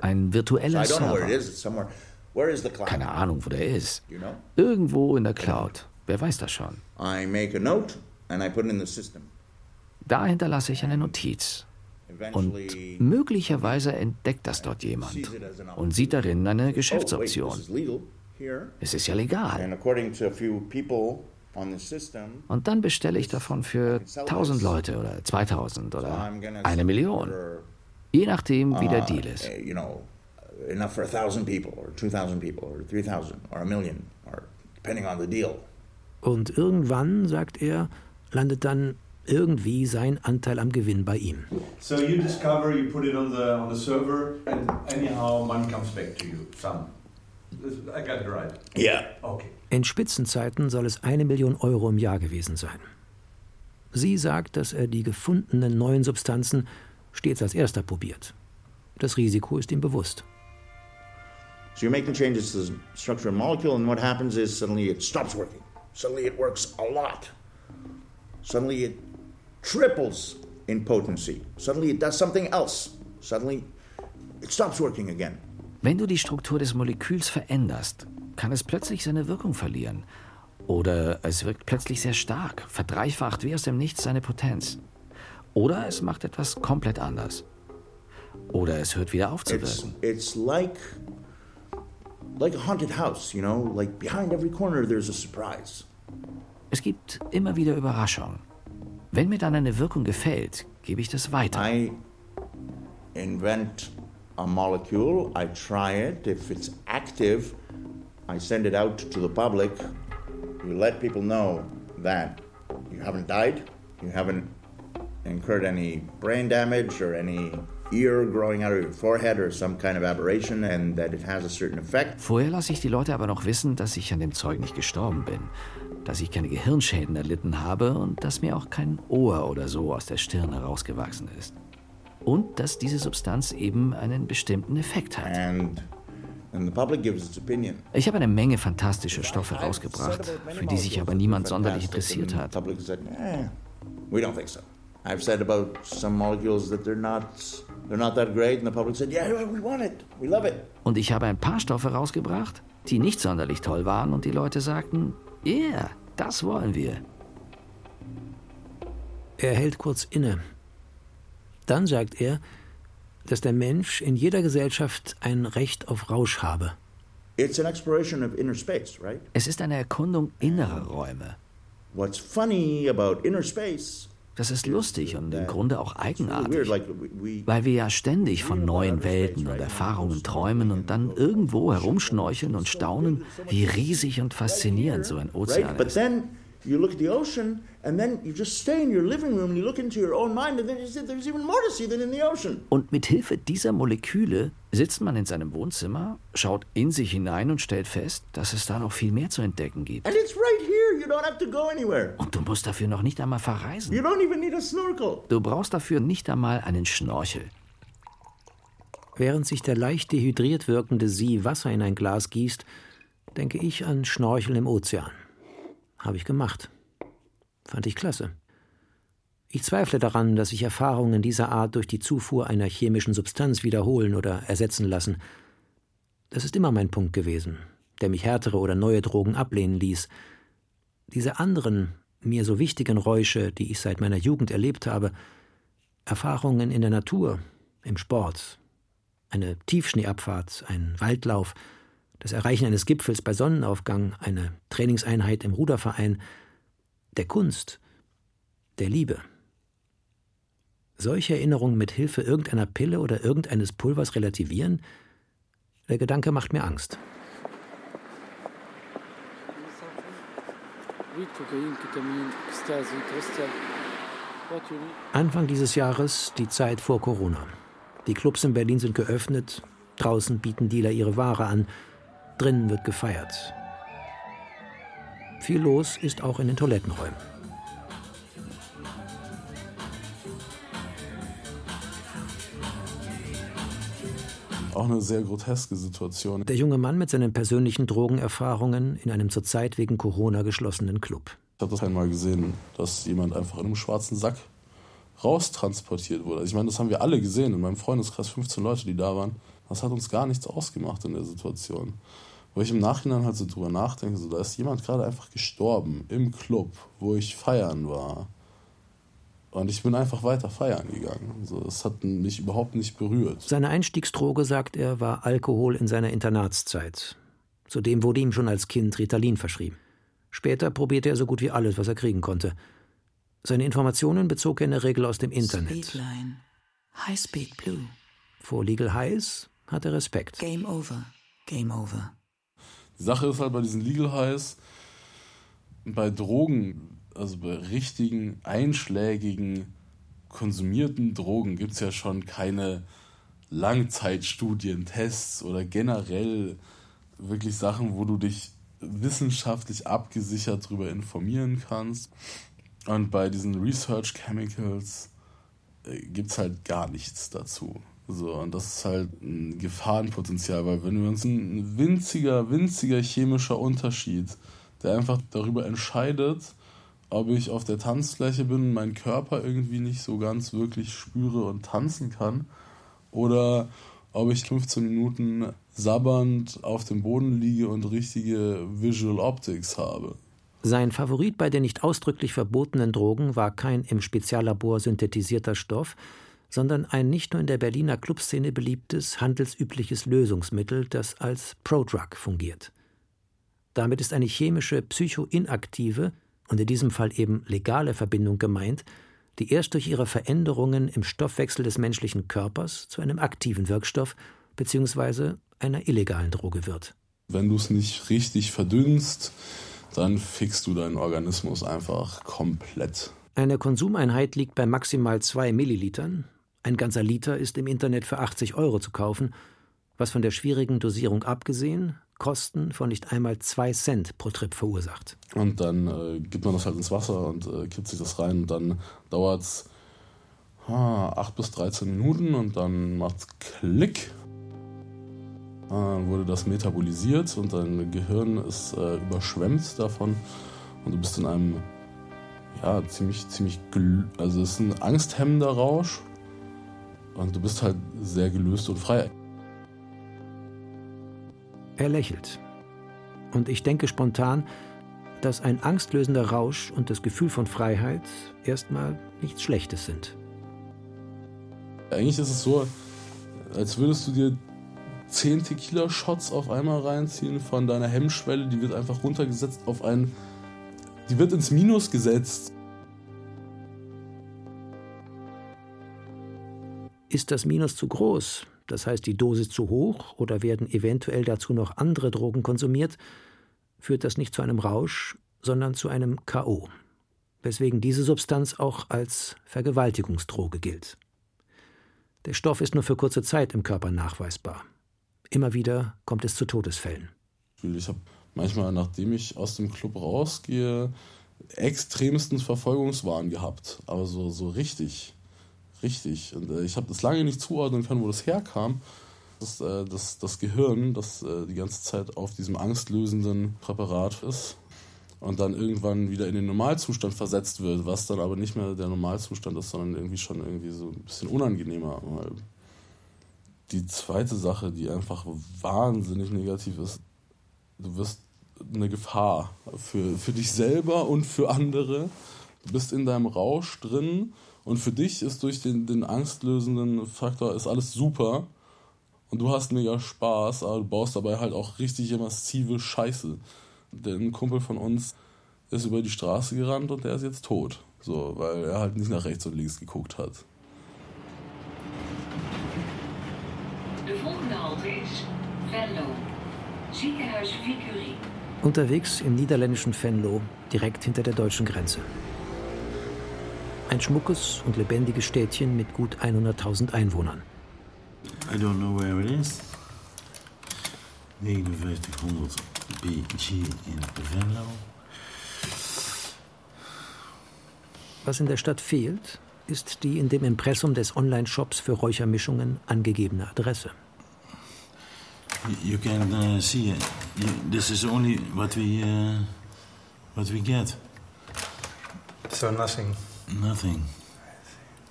Ein virtueller I don't know where it Server. is. It's somewhere. Where is the cloud? Keine Ahnung, wo der ist. Irgendwo in der Cloud. Wer weiß das schon. I make a note and I put it in the system. Da hinterlasse ich eine Notiz. Und möglicherweise entdeckt das dort jemand und sieht darin eine Geschäftsoption. Es ist ja legal. Und dann bestelle ich davon für 1000 Leute oder 2000 oder eine Million. Je nachdem, wie der uh, Deal ist. you know, enough for a thousand people, or two thousand people, or three thousand, or a million, or depending on the deal. Und irgendwann, sagt er, landet dann irgendwie sein Anteil am Gewinn bei ihm. So you discover, you put it on the on the server, and anyhow money comes back to you. Some. I got it right. Yeah. Okay. In Spitzenzeiten soll es eine Million Euro im Jahr gewesen sein. Sie sagt, dass er die gefundenen neuen Substanzen stets als erster probiert. Das Risiko ist ihm bewusst. So you're making changes to the structure of a molecule, and what happens is suddenly it stops working. Suddenly it works a lot. Suddenly it triples in potency. Suddenly it does something else. Suddenly it stops working again. Wenn du die Struktur des Moleküls veränderst, kann es plötzlich seine Wirkung verlieren. Oder es wirkt plötzlich sehr stark, verdreifacht wie aus dem Nichts seine Potenz. Oder es macht etwas komplett anders. Oder es hört wieder auf zu It's, wirken. it's like like a haunted house, you know, like behind every corner there's a surprise. Es gibt immer wieder Überraschungen. Wenn mir dann eine Wirkung gefällt, gebe ich das weiter. I invent a molecule, I try it. If it's active, I send it out to the public. You let people know that you haven't died, you haven't incurred any brain damage or any ear growing out of your forehead or some kind of aberration, and that it has a certain effect. Vorher lasse ich die Leute aber noch wissen, dass ich an dem Zeug nicht gestorben bin, dass ich keine Gehirnschäden erlitten habe und dass mir auch kein Ohr oder so aus der Stirn herausgewachsen ist. Und dass diese Substanz eben einen bestimmten Effekt hat. And. Ich habe eine Menge fantastische Stoffe rausgebracht, für die sich aber niemand sonderlich interessiert hat. The public said, we don't think so. I've said about some molecules that they're not they're not that great, and the public said, yeah, we want it, we love it. Und ich habe ein paar Stoffe rausgebracht, die nicht sonderlich toll waren und die Leute sagten, ja, yeah, das wollen wir. Er hält kurz inne. Dann sagt er, dass der Mensch in jeder Gesellschaft ein Recht auf Rausch habe. It's an exploration of inner space, right? Es ist eine Erkundung innerer Räume. What's funny about inner space das ist lustig und im Grunde auch eigenartig, weil wir ja ständig von neuen Welten und Erfahrungen träumen und dann irgendwo herumschnorcheln und staunen, wie riesig und faszinierend so ein Ozean ist. You look at the ocean, and then you just stay in your living room and you look into your own mind, and then you see there's even more to see than in the ocean. Und mit Hilfe dieser Moleküle sitzt man in seinem Wohnzimmer, schaut in sich hinein und stellt fest, dass es da noch viel mehr zu entdecken gibt. And it's right here. You don't have to go anywhere. Und du musst dafür noch nicht einmal verreisen. You don't even need a snorkel. Du brauchst dafür nicht einmal einen Schnorchel. Während sich der leicht dehydriert wirkende Sie Wasser in ein Glas gießt, denke ich an Schnorcheln im Ozean. Habe ich gemacht. Fand ich klasse. Ich zweifle daran, dass sich Erfahrungen dieser Art durch die Zufuhr einer chemischen Substanz wiederholen oder ersetzen lassen. Das ist immer mein Punkt gewesen, der mich härtere oder neue Drogen ablehnen ließ. Diese anderen, mir so wichtigen Räusche, die ich seit meiner Jugend erlebt habe, Erfahrungen in der Natur, im Sport, eine Tiefschneeabfahrt, ein Waldlauf, das Erreichen eines Gipfels bei Sonnenaufgang, eine Trainingseinheit im Ruderverein, der Kunst, der Liebe. Solche Erinnerungen mit Hilfe irgendeiner Pille oder irgendeines Pulvers relativieren, der Gedanke macht mir Angst. Anfang dieses Jahres die Zeit vor Corona. Die Clubs in Berlin sind geöffnet, draußen bieten Dealer ihre Ware an, drinnen wird gefeiert. Viel los ist auch in den Toilettenräumen. Auch eine sehr groteske Situation. Der junge Mann mit seinen persönlichen Drogenerfahrungen in einem zurzeit wegen Corona geschlossenen Club. Ich habe das einmal gesehen, dass jemand einfach in einem schwarzen Sack raustransportiert wurde. Also ich meine, das haben wir alle gesehen in meinem Freundeskreis, 15 Leute, die da waren. Das hat uns gar nichts ausgemacht in der Situation. Wo ich im Nachhinein halt so drüber nachdenke, so, da ist jemand gerade einfach gestorben im Club, wo ich feiern war. Und ich bin einfach weiter feiern gegangen. So, das hat mich überhaupt nicht berührt. Seine Einstiegsdroge, sagt er, war Alkohol in seiner Internatszeit. Zudem wurde ihm schon als Kind Ritalin verschrieben. Später probierte er so gut wie alles, was er kriegen konnte. Seine Informationen bezog er in der Regel aus dem Internet. Speedline. High Speed Blue. Vor Legal Highs hat er Respekt. Game over. Game over. Die Sache ist halt bei diesen Legal Highs, bei Drogen, also bei richtigen, einschlägigen, konsumierten Drogen gibt es ja schon keine Langzeitstudien, Tests oder generell wirklich Sachen, wo du dich wissenschaftlich abgesichert darüber informieren kannst. Und bei diesen Research Chemicals äh, gibt es halt gar nichts dazu. So, und das ist halt ein Gefahrenpotenzial, weil wenn wir uns ein winziger, winziger chemischer Unterschied, der einfach darüber entscheidet, ob ich auf der Tanzfläche bin und meinen Körper irgendwie nicht so ganz wirklich spüre und tanzen kann, oder ob ich 15 Minuten sabbernd auf dem Boden liege und richtige Visual Optics habe. Sein Favorit bei den nicht ausdrücklich verbotenen Drogen war kein im Speziallabor synthetisierter Stoff, sondern ein nicht nur in der Berliner Clubszene beliebtes, handelsübliches Lösungsmittel, das als Prodrug fungiert. Damit ist eine chemische, psychoinaktive und in diesem Fall eben legale Verbindung gemeint, die erst durch ihre Veränderungen im Stoffwechsel des menschlichen Körpers zu einem aktiven Wirkstoff bzw. einer illegalen Droge wird. Wenn du es nicht richtig verdünnst, dann fixst du deinen Organismus einfach komplett. Eine Konsumeinheit liegt bei maximal zwei Millilitern, ein ganzer Liter ist im Internet für 80 Euro zu kaufen, was von der schwierigen Dosierung abgesehen Kosten von nicht einmal zwei Cent pro Trip verursacht. Und dann äh, gibt man das halt ins Wasser und äh, kippt sich das rein und dann dauert es ah, 8 bis 13 Minuten und dann macht es Klick. Dann wurde das metabolisiert und dein Gehirn ist äh, überschwemmt davon und du bist in einem ja ziemlich ziemlich also es ist ein angsthemmender Rausch und du bist halt sehr gelöst und frei. Er lächelt. Und ich denke spontan, dass ein angstlösender Rausch und das Gefühl von Freiheit erstmal nichts Schlechtes sind. Eigentlich ist es so, als würdest du dir 10 Tequila-Shots auf einmal reinziehen von deiner Hemmschwelle, die wird einfach runtergesetzt auf ein Die wird ins Minus gesetzt. Ist das Minus zu groß, das heißt die Dosis zu hoch oder werden eventuell dazu noch andere Drogen konsumiert, führt das nicht zu einem Rausch, sondern zu einem KO, weswegen diese Substanz auch als Vergewaltigungsdroge gilt. Der Stoff ist nur für kurze Zeit im Körper nachweisbar. Immer wieder kommt es zu Todesfällen. Ich habe manchmal, nachdem ich aus dem Club rausgehe, extremsten Verfolgungswahn gehabt. Aber so, so richtig. Richtig. Und äh, ich habe das lange nicht zuordnen können, wo das herkam. Das, äh, das, das Gehirn, das äh, die ganze Zeit auf diesem angstlösenden Präparat ist und dann irgendwann wieder in den Normalzustand versetzt wird, was dann aber nicht mehr der Normalzustand ist, sondern irgendwie schon irgendwie so ein bisschen unangenehmer. Die zweite Sache, die einfach wahnsinnig negativ ist, du wirst eine Gefahr für, für dich selber und für andere. Du bist in deinem Rausch drin und für dich ist durch den, den angstlösenden Faktor ist alles super und du hast mega Spaß, aber du baust dabei halt auch richtig massive Scheiße. Denn ein Kumpel von uns ist über die Straße gerannt und der ist jetzt tot. So, weil er halt nicht nach rechts und links geguckt hat. De volgende Halte ist Venlo. Ziekenhuis Vicurie. Unterwegs im niederländischen Venlo, direkt hinter der deutschen Grenze. Ein schmuckes und lebendiges Städtchen mit gut 100.000 Einwohnern. I don't know where it is. 5900 BG in Venlo. Was in der Stadt fehlt, ist die in dem Impressum des Online-Shops für Räuchermischungen angegebene Adresse. You can uh, see it. This is only what we uh, what we get. So nothing. Nothing.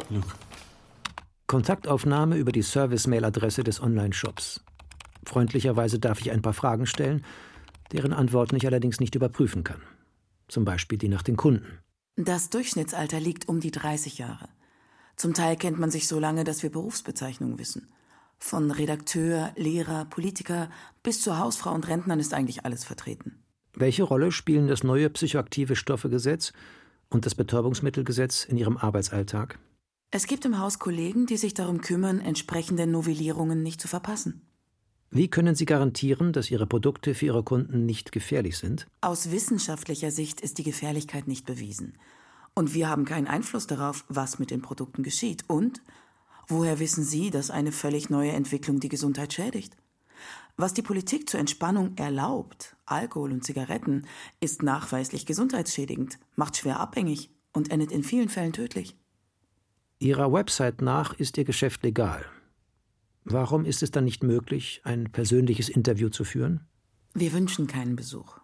Look. Kontaktaufnahme über die Service-Mail-Adresse des Online-Shops. Freundlicherweise darf ich ein paar Fragen stellen, deren Antworten ich allerdings nicht überprüfen kann. Zum Beispiel die nach den Kunden. Das Durchschnittsalter liegt um die 30 Jahre. Zum Teil kennt man sich so lange, dass wir Berufsbezeichnungen wissen. Von Redakteur, Lehrer, Politiker bis zu Hausfrau und Rentnern ist eigentlich alles vertreten. Welche Rolle spielen das neue psychoaktive Stoffegesetz und das Betäubungsmittelgesetz in Ihrem Arbeitsalltag? Es gibt im Haus Kollegen, die sich darum kümmern, entsprechende Novellierungen nicht zu verpassen. Wie können Sie garantieren, dass Ihre Produkte für Ihre Kunden nicht gefährlich sind? Aus wissenschaftlicher Sicht ist die Gefährlichkeit nicht bewiesen. Und wir haben keinen Einfluss darauf, was mit den Produkten geschieht. Und woher wissen Sie, dass eine völlig neue Entwicklung die Gesundheit schädigt? Was die Politik zur Entspannung erlaubt, Alkohol und Zigaretten, ist nachweislich gesundheitsschädigend, macht schwer abhängig und endet in vielen Fällen tödlich. Ihrer Website nach ist Ihr Geschäft legal. Warum ist es dann nicht möglich, ein persönliches Interview zu führen? Wir wünschen keinen Besuch.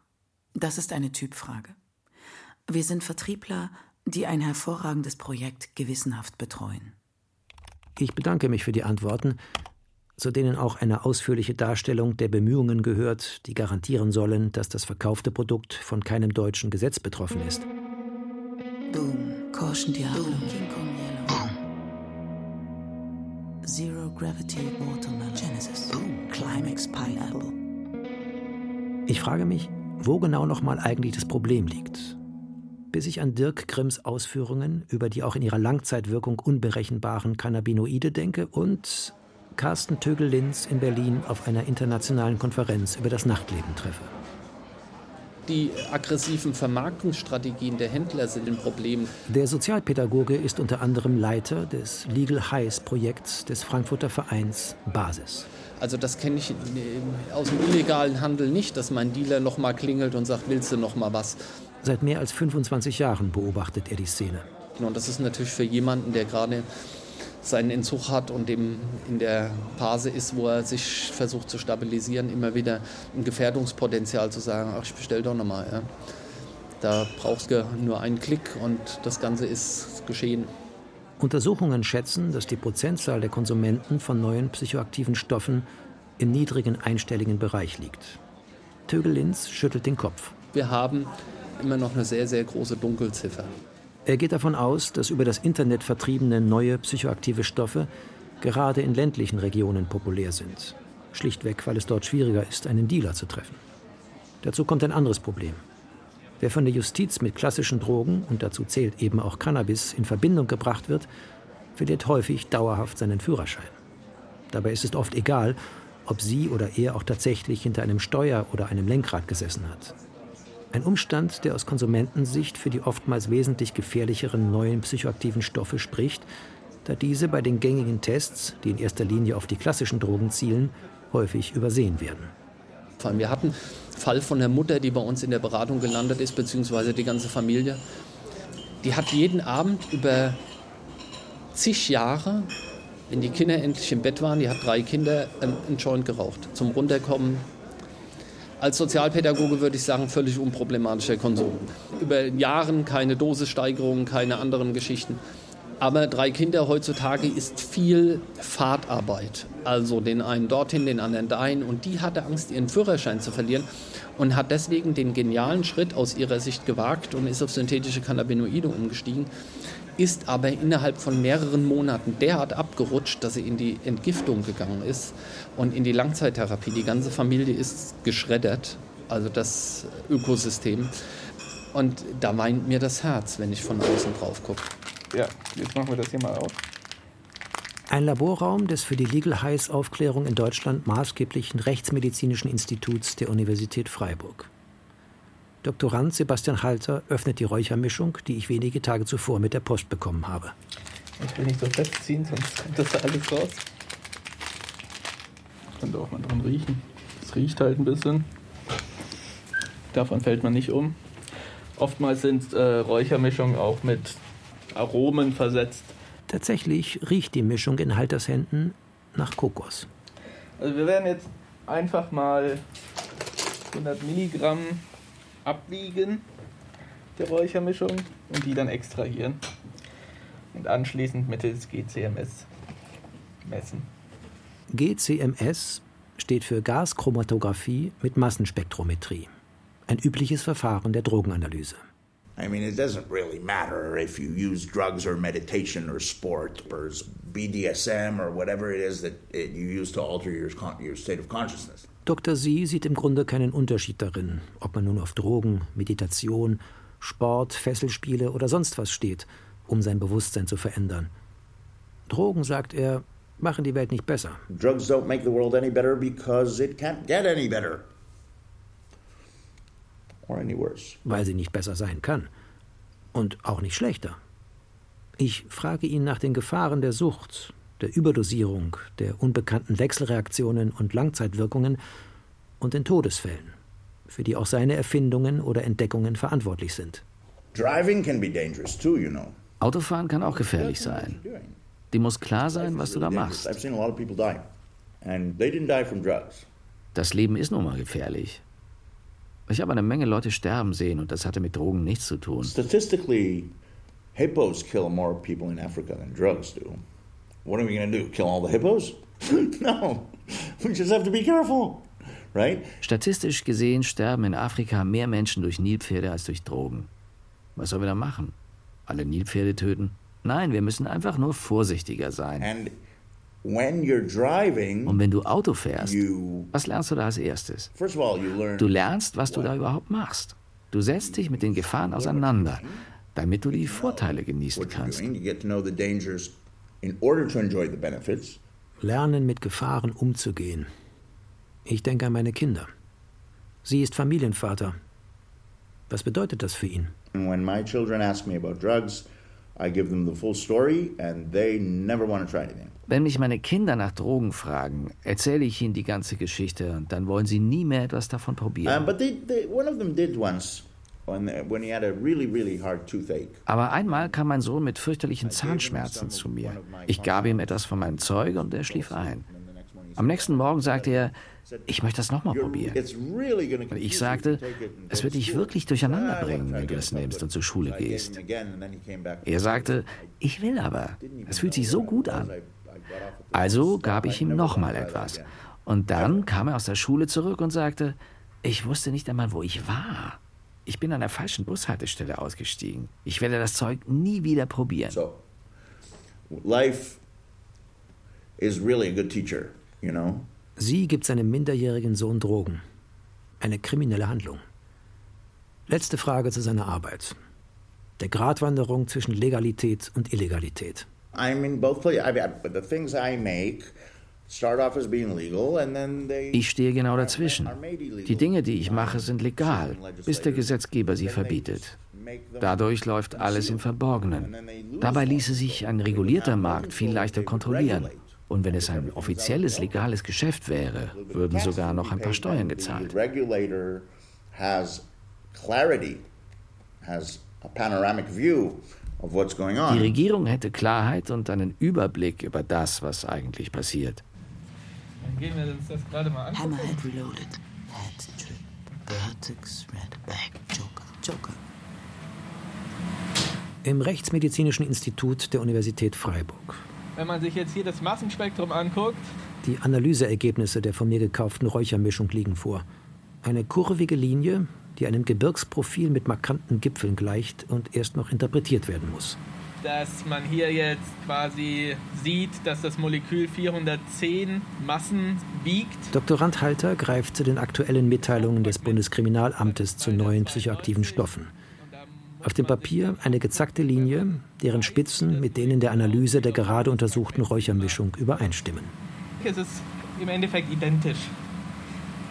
Das ist eine Typfrage. Wir sind Vertriebler, die ein hervorragendes Projekt gewissenhaft betreuen. Ich bedanke mich für die Antworten, zu denen auch eine ausführliche Darstellung der Bemühungen gehört, die garantieren sollen, dass das verkaufte Produkt von keinem deutschen Gesetz betroffen ist. Boom, Caution Diablo, King Kong Yellow. Zero Gravity Watermelon, Genesis, Boom, Climax Pineapple. Ich frage mich, wo genau nochmal eigentlich das Problem liegt. Bis ich an Dirk Grimms Ausführungen über die auch in ihrer Langzeitwirkung unberechenbaren Cannabinoide denke und Carsten Tögel-Linz in Berlin auf einer internationalen Konferenz über das Nachtleben treffe. Die aggressiven Vermarktungsstrategien der Händler sind ein Problem. Der Sozialpädagoge ist unter anderem Leiter des Legal Highs Projekts des Frankfurter Vereins Basis. Also das kenne ich aus dem illegalen Handel nicht, dass mein Dealer noch mal klingelt und sagt, willst du noch mal was? Seit mehr als 25 Jahren beobachtet er die Szene. Und das ist natürlich für jemanden, der gerade seinen Entzug hat und eben in der Phase ist, wo er sich versucht zu stabilisieren, immer wieder ein Gefährdungspotenzial zu sagen, ach, ich bestell doch nochmal. Ja. Da brauchst du nur einen Klick und das Ganze ist geschehen. Untersuchungen schätzen, dass die Prozentzahl der Konsumenten von neuen psychoaktiven Stoffen im niedrigen einstelligen Bereich liegt. Tögel-Linz schüttelt den Kopf. Wir haben immer noch eine sehr, sehr große Dunkelziffer. Er geht davon aus, dass über das Internet vertriebene neue psychoaktive Stoffe gerade in ländlichen Regionen populär sind. Schlichtweg, weil es dort schwieriger ist, einen Dealer zu treffen. Dazu kommt ein anderes Problem. Wer von der Justiz mit klassischen Drogen, und dazu zählt eben auch Cannabis, in Verbindung gebracht wird, verliert häufig dauerhaft seinen Führerschein. Dabei ist es oft egal, ob sie oder er auch tatsächlich hinter einem Steuer oder einem Lenkrad gesessen hat. Ein Umstand, der aus Konsumentensicht für die oftmals wesentlich gefährlicheren neuen psychoaktiven Stoffe spricht, da diese bei den gängigen Tests, die in erster Linie auf die klassischen Drogen zielen, häufig übersehen werden. Wir hatten einen Fall von der Mutter, die bei uns in der Beratung gelandet ist, beziehungsweise die ganze Familie. Die hat jeden Abend über zig Jahre, wenn die Kinder endlich im Bett waren, die hat drei Kinder, ähm, einen Joint geraucht. Zum Runterkommen. Als Sozialpädagoge würde ich sagen, völlig unproblematischer Konsum. Über Jahren keine Dosissteigerungen, keine anderen Geschichten. Aber drei Kinder heutzutage ist viel Fahrtarbeit. Also den einen dorthin, den anderen dahin. Und die hatte Angst, ihren Führerschein zu verlieren und hat deswegen den genialen Schritt aus ihrer Sicht gewagt und ist auf synthetische Cannabinoide umgestiegen. Ist aber innerhalb von mehreren Monaten derart abgerutscht, dass sie in die Entgiftung gegangen ist und in die Langzeittherapie. Die ganze Familie ist geschreddert, also das Ökosystem. Und da weint mir das Herz, wenn ich von außen drauf gucke. Ja, jetzt machen wir das hier mal auf. Ein Laborraum des für die Legal Highs Aufklärung in Deutschland maßgeblichen Rechtsmedizinischen Instituts der Universität Freiburg. Doktorand Sebastian Halter öffnet die Räuchermischung, die ich wenige Tage zuvor mit der Post bekommen habe. Ich will nicht so festziehen, sonst kommt das alles raus. Könnte auch mal dran riechen. Es riecht halt ein bisschen. Davon fällt man nicht um. Oftmals sind äh, Räuchermischungen auch mit Aromen versetzt. Tatsächlich riecht die Mischung in Halters Händen nach Kokos. Also wir werden jetzt einfach mal 100 Milligramm abwiegen der Räuchermischung und die dann extrahieren und anschließend mittels GCMS messen. GCMS steht für Gaschromatographie mit Massenspektrometrie, ein übliches Verfahren der Drogenanalyse. I mean, it doesn't really matter if you use drugs or meditation or sport or BDSM or whatever it is that you use to alter your, your state of consciousness. Dr. Sie sieht im Grunde keinen Unterschied darin, ob man nun auf Drogen, Meditation, Sport, Fesselspiele oder sonst was steht, um sein Bewusstsein zu verändern. Drogen, sagt er, machen die Welt nicht besser. Drugs don't make the world any better because it can't get any better. Or any worse. Weil sie nicht besser sein kann. Und auch nicht schlechter. Ich frage ihn nach den Gefahren der Sucht, der Überdosierung, der unbekannten Wechselreaktionen und Langzeitwirkungen und den Todesfällen, für die auch seine Erfindungen oder Entdeckungen verantwortlich sind. Too, you know. Autofahren kann auch gefährlich sein. Dir muss klar sein, was du da machst. Das Leben ist nun mal gefährlich. Ich habe eine Menge Leute sterben sehen und das hatte mit Drogen nichts zu tun. Statistically, hippos kill more people in Africa than drugs do. What are we going to do? Kill all the hippos? no. We just have to be careful. Right? Statistisch gesehen sterben in Afrika mehr Menschen durch Nilpferde als durch Drogen. Was sollen wir da machen? Alle Nilpferde töten? Nein, wir müssen einfach nur vorsichtiger sein. And when you're driving, Und wenn du Auto fährst, was lernst du da als erstes? first of all, you learn Du lernst, was du da überhaupt machst. Du setzt dich mit den Gefahren auseinander, damit du die Vorteile genießen kannst. Lernen, mit Gefahren umzugehen. Ich denke an meine Kinder. Sie ist Familienvater. Was bedeutet das für ihn? And when my children ask me about drugs, I give them the full story and they never want to try anything. Wenn mich meine Kinder nach Drogen fragen, erzähle ich ihnen die ganze Geschichte und dann wollen sie nie mehr etwas davon probieren. Um, but they, they, one of them did once Aber einmal kam mein Sohn mit fürchterlichen Zahnschmerzen zu mir. Ich gab ihm etwas von meinem Zeug und er schlief ein. Am nächsten Morgen sagte er, ich möchte das nochmal probieren. Und ich sagte, es wird dich wirklich durcheinander bringen, wenn du das nimmst und zur Schule gehst. Er sagte, ich will aber. Es fühlt sich so gut an. Also gab ich ihm nochmal etwas. Und dann kam er aus der Schule zurück und sagte, ich wusste nicht einmal, wo ich war. Ich bin an der falschen Bushaltestelle ausgestiegen. Ich werde das Zeug nie wieder probieren. Life is really a good teacher, you know? Sie gibt seinem minderjährigen Sohn Drogen. Eine kriminelle Handlung. Letzte Frage zu seiner Arbeit. Der Gratwanderung zwischen Legalität und Illegalität. I'm in both places. I mean, the things I make Ich stehe genau dazwischen. Die Dinge, die ich mache, sind legal, bis der Gesetzgeber sie verbietet. Dadurch läuft alles im Verborgenen. Dabei ließe sich ein regulierter Markt viel leichter kontrollieren. Und wenn es ein offizielles, legales Geschäft wäre, würden sogar noch ein paar Steuern gezahlt. Die. Regierung hätte Klarheit und einen Überblick über das, was eigentlich passiert. Dann gehen wir uns das gerade mal an. Hammerhead reloaded. Head trip. Vertex red back. Joker. Joker. Im Rechtsmedizinischen Institut der Universität Freiburg. Wenn man sich jetzt hier das Massenspektrum anguckt, Die Analyseergebnisse der von mir gekauften Räuchermischung liegen vor. Eine kurvige Linie, die einem Gebirgsprofil mit markanten Gipfeln gleicht und erst noch interpretiert werden muss. Dass man hier jetzt quasi sieht, dass das Molekül 410 Massen wiegt. Doktorand Halter greift zu den aktuellen Mitteilungen des Bundeskriminalamtes zu neuen psychoaktiven Stoffen. Auf dem Papier eine gezackte Linie, deren Spitzen mit denen der Analyse der gerade untersuchten Räuchermischung übereinstimmen. Es ist im Endeffekt identisch.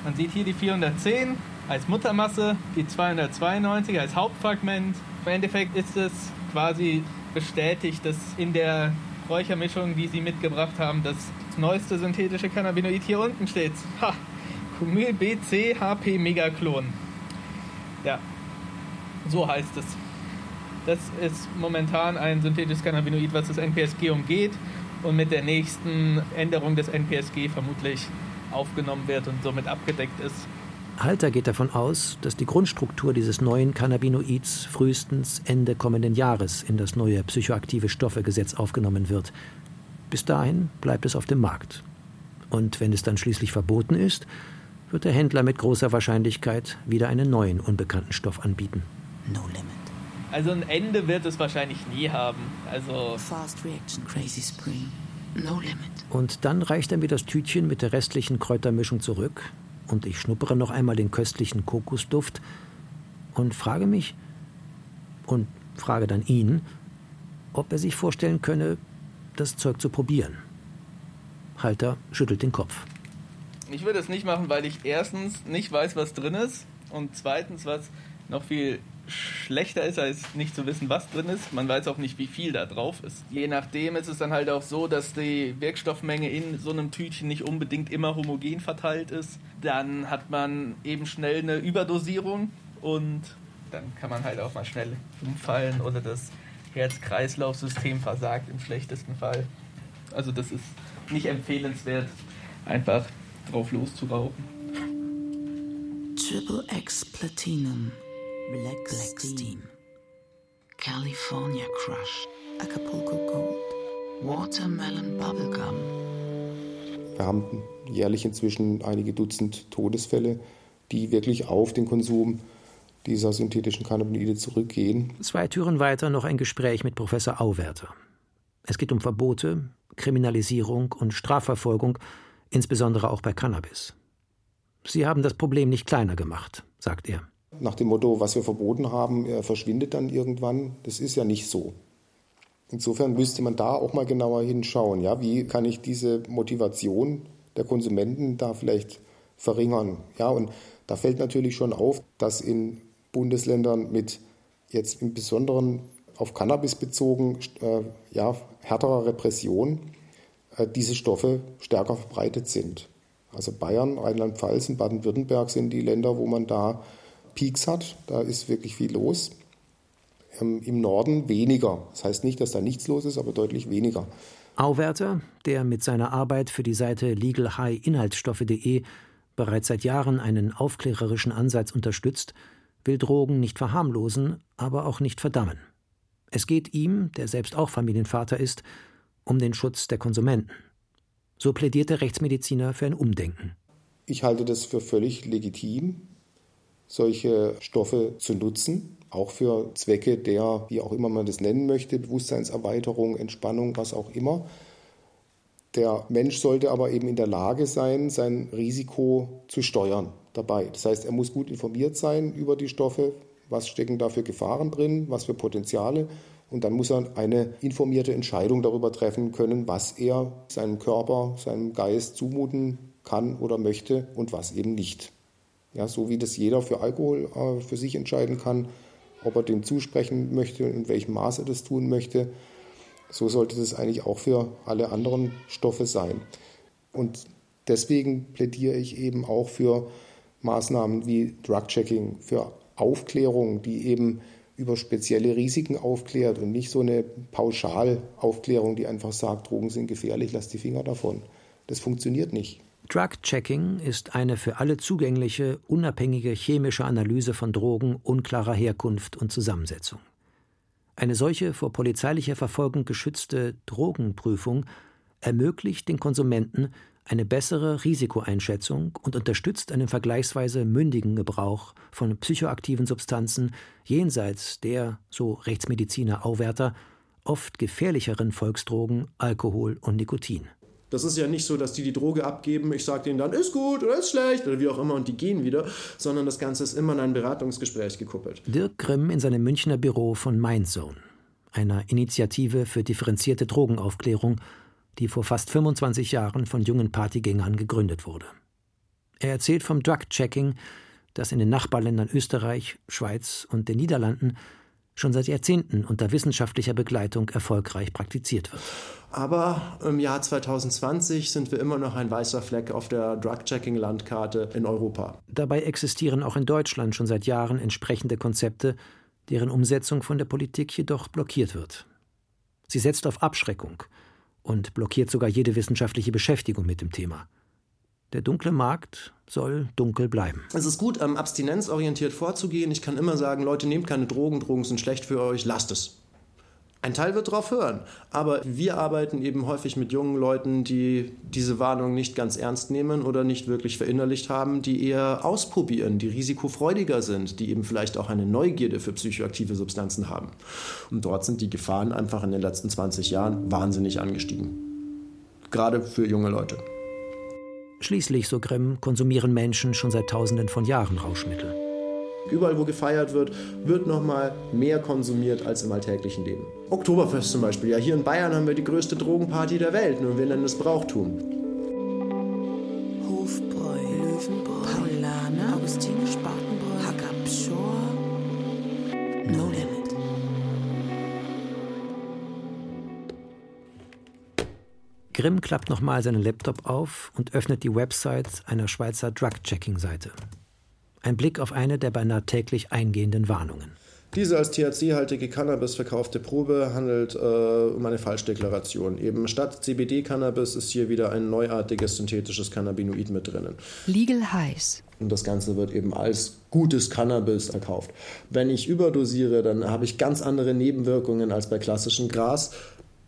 Man sieht hier die 410 als Muttermasse, die 292 als Hauptfragment. Im Endeffekt ist es quasi bestätigt, dass in der Räuchermischung, die Sie mitgebracht haben, das neueste synthetische Cannabinoid hier unten steht. Ha! Cumyl BC HP Megaklon. Ja, so heißt es. Das ist momentan ein synthetisches Cannabinoid, was das NPSG umgeht und mit der nächsten Änderung des NPSG vermutlich aufgenommen wird und somit abgedeckt ist. Halter geht davon aus, dass die Grundstruktur dieses neuen Cannabinoids frühestens Ende kommenden Jahres in das neue psychoaktive Stoffegesetz aufgenommen wird. Bis dahin bleibt es auf dem Markt. Und wenn es dann schließlich verboten ist, wird der Händler mit großer Wahrscheinlichkeit wieder einen neuen unbekannten Stoff anbieten. No limit. Also ein Ende wird es wahrscheinlich nie haben. Also Fast reaction. Crazy spring. No limit. Und dann reicht er mir das Tütchen mit der restlichen Kräutermischung zurück und ich schnuppere noch einmal den köstlichen Kokosduft und frage mich und frage dann ihn, ob er sich vorstellen könne, das Zeug zu probieren. Halter schüttelt den Kopf. ich würde es nicht machen, weil ich erstens nicht weiß, was drin ist und zweitens, was noch viel schlechter ist, als nicht zu wissen, was drin ist. Man weiß auch nicht, wie viel da drauf ist. Je nachdem ist es dann halt auch so, dass die Wirkstoffmenge in so einem Tütchen nicht unbedingt immer homogen verteilt ist. Dann hat man eben schnell eine Überdosierung und dann kann man halt auch mal schnell umfallen oder das Herz-Kreislauf-System versagt im schlechtesten Fall. Also das ist nicht empfehlenswert, einfach drauf loszurauchen. Triple X Platinum. Black, Black Steam. California Crush. Acapulco Gold. Watermelon Bubblegum. Wir haben jährlich inzwischen einige Dutzend Todesfälle, die wirklich auf den Konsum dieser synthetischen Cannabinoide zurückgehen. Zwei Türen weiter noch ein Gespräch mit Professor Auwerter. Es geht um Verbote, Kriminalisierung und Strafverfolgung, insbesondere auch bei Cannabis. Sie haben das Problem nicht kleiner gemacht, sagt er. Nach dem Motto, was wir verboten haben, äh, verschwindet dann irgendwann. Das ist ja nicht so. Insofern müsste man da auch mal genauer hinschauen. Ja, wie kann ich diese Motivation der Konsumenten da vielleicht verringern? Ja, und da fällt natürlich schon auf, dass in Bundesländern mit jetzt im Besonderen auf Cannabis bezogen äh, ja, härterer Repression äh, diese Stoffe stärker verbreitet sind. Also Bayern, Rheinland-Pfalz und Baden-Württemberg sind die Länder, wo man da Peaks hat. Da ist wirklich viel los. Ähm, Im Norden weniger. Das heißt nicht, dass da nichts los ist, aber deutlich weniger. Auwerter, der mit seiner Arbeit für die Seite legalhighinhaltsstoffe.de bereits seit Jahren einen aufklärerischen Ansatz unterstützt, will Drogen nicht verharmlosen, aber auch nicht verdammen. Es geht ihm, der selbst auch Familienvater ist, um den Schutz der Konsumenten. So plädiert der Rechtsmediziner für ein Umdenken. Ich halte das für völlig legitim, solche Stoffe zu nutzen, auch für Zwecke der, wie auch immer man das nennen möchte, Bewusstseinserweiterung, Entspannung, was auch immer. Der Mensch sollte aber eben in der Lage sein, sein Risiko zu steuern dabei. Das heißt, er muss gut informiert sein über die Stoffe, was stecken da für Gefahren drin, was für Potenziale. Und dann muss er eine informierte Entscheidung darüber treffen können, was er seinem Körper, seinem Geist zumuten kann oder möchte und was eben nicht. Ja, so wie das jeder für Alkohol äh, für sich entscheiden kann, ob er dem zusprechen möchte und in welchem Maße er das tun möchte. So sollte das eigentlich auch für alle anderen Stoffe sein. Und deswegen plädiere ich eben auch für Maßnahmen wie Drug-Checking, für Aufklärung, die eben über spezielle Risiken aufklärt und nicht so eine Pauschalaufklärung, die einfach sagt, Drogen sind gefährlich, lass die Finger davon. Das funktioniert nicht. Drug-Checking ist eine für alle zugängliche, unabhängige chemische Analyse von Drogen unklarer Herkunft und Zusammensetzung. Eine solche vor polizeilicher Verfolgung geschützte Drogenprüfung ermöglicht den Konsumenten eine bessere Risikoeinschätzung und unterstützt einen vergleichsweise mündigen Gebrauch von psychoaktiven Substanzen jenseits der, so Rechtsmediziner Auwärter, oft gefährlicheren Volksdrogen Alkohol und Nikotin. Das ist ja nicht so, dass die die Droge abgeben, ich sage denen dann, ist gut oder ist schlecht oder wie auch immer und die gehen wieder, sondern das Ganze ist immer in ein Beratungsgespräch gekuppelt. Dirk Grimm in seinem Münchner Büro von Mindzone, einer Initiative für differenzierte Drogenaufklärung, die vor fast 25 Jahren von jungen Partygängern gegründet wurde. Er erzählt vom Drug-Checking, das in den Nachbarländern Österreich, Schweiz und den Niederlanden schon seit Jahrzehnten unter wissenschaftlicher Begleitung erfolgreich praktiziert wird. Aber im Jahr 2020 sind wir immer noch ein weißer Fleck auf der Drug-Checking-Landkarte in Europa. Dabei existieren auch in Deutschland schon seit Jahren entsprechende Konzepte, deren Umsetzung von der Politik jedoch blockiert wird. Sie setzt auf Abschreckung und blockiert sogar jede wissenschaftliche Beschäftigung mit dem Thema. Der dunkle Markt soll dunkel bleiben. Es ist gut, ähm, abstinenzorientiert vorzugehen. Ich kann immer sagen, Leute, nehmt keine Drogen, Drogen sind schlecht für euch, lasst es. Ein Teil wird darauf hören, aber wir arbeiten eben häufig mit jungen Leuten, die diese Warnung nicht ganz ernst nehmen oder nicht wirklich verinnerlicht haben, die eher ausprobieren, die risikofreudiger sind, die eben vielleicht auch eine Neugierde für psychoaktive Substanzen haben. Und dort sind die Gefahren einfach in den letzten 20 Jahren wahnsinnig angestiegen. Gerade für junge Leute. Schließlich, so Grimm, konsumieren Menschen schon seit Tausenden von Jahren Rauschmittel. Überall, wo gefeiert wird, wird noch mal mehr konsumiert als im alltäglichen Leben. Oktoberfest zum Beispiel. Ja, hier in Bayern haben wir die größte Drogenparty der Welt. Nur wir nennen es Brauchtum. Hofbräu, Löwenbräu, Paulaner, Augustine, Grimm klappt nochmal seinen Laptop auf und öffnet die Website einer Schweizer Drug-Checking-Seite. Ein Blick auf eine der beinahe täglich eingehenden Warnungen. Diese als THC-haltige Cannabis verkaufte Probe handelt äh, um eine Falschdeklaration. Eben statt CBD-Cannabis ist hier wieder ein neuartiges synthetisches Cannabinoid mit drinnen. Legal Highs. Und das Ganze wird eben als gutes Cannabis verkauft. Wenn ich überdosiere, dann habe ich ganz andere Nebenwirkungen als bei klassischem Gras.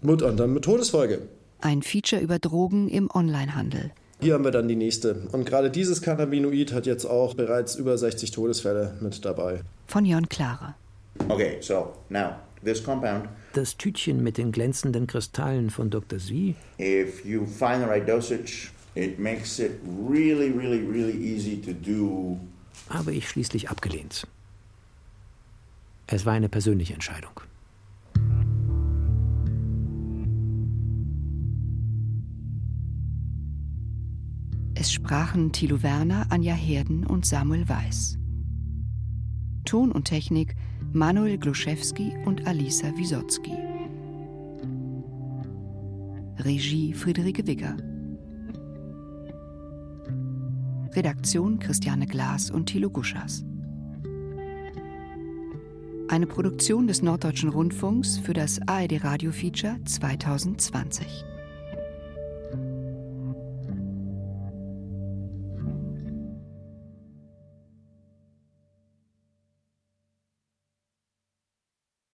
Mit anderem mit Todesfolge. Ein Feature über Drogen im Onlinehandel. Hier haben wir dann die nächste. Und gerade dieses Cannabinoid hat jetzt auch bereits über 60 Todesfälle mit dabei. Von Jon Klare. Okay, so now this compound. Das Tütchen mit den glänzenden Kristallen von Dr. Z. If you find the right dosage, it makes it really, really, really easy to do. Habe ich schließlich abgelehnt. Es war eine persönliche Entscheidung. Es sprachen Thilo Werner, Anja Herden und Samuel Weiß. Ton und Technik Manuel Gluszewski und Alisa Wisotzki. Regie Friederike Wigger. Redaktion Christiane Glas und Thilo Guschas. Eine Produktion des Norddeutschen Rundfunks für das ARD Radio Feature 2020.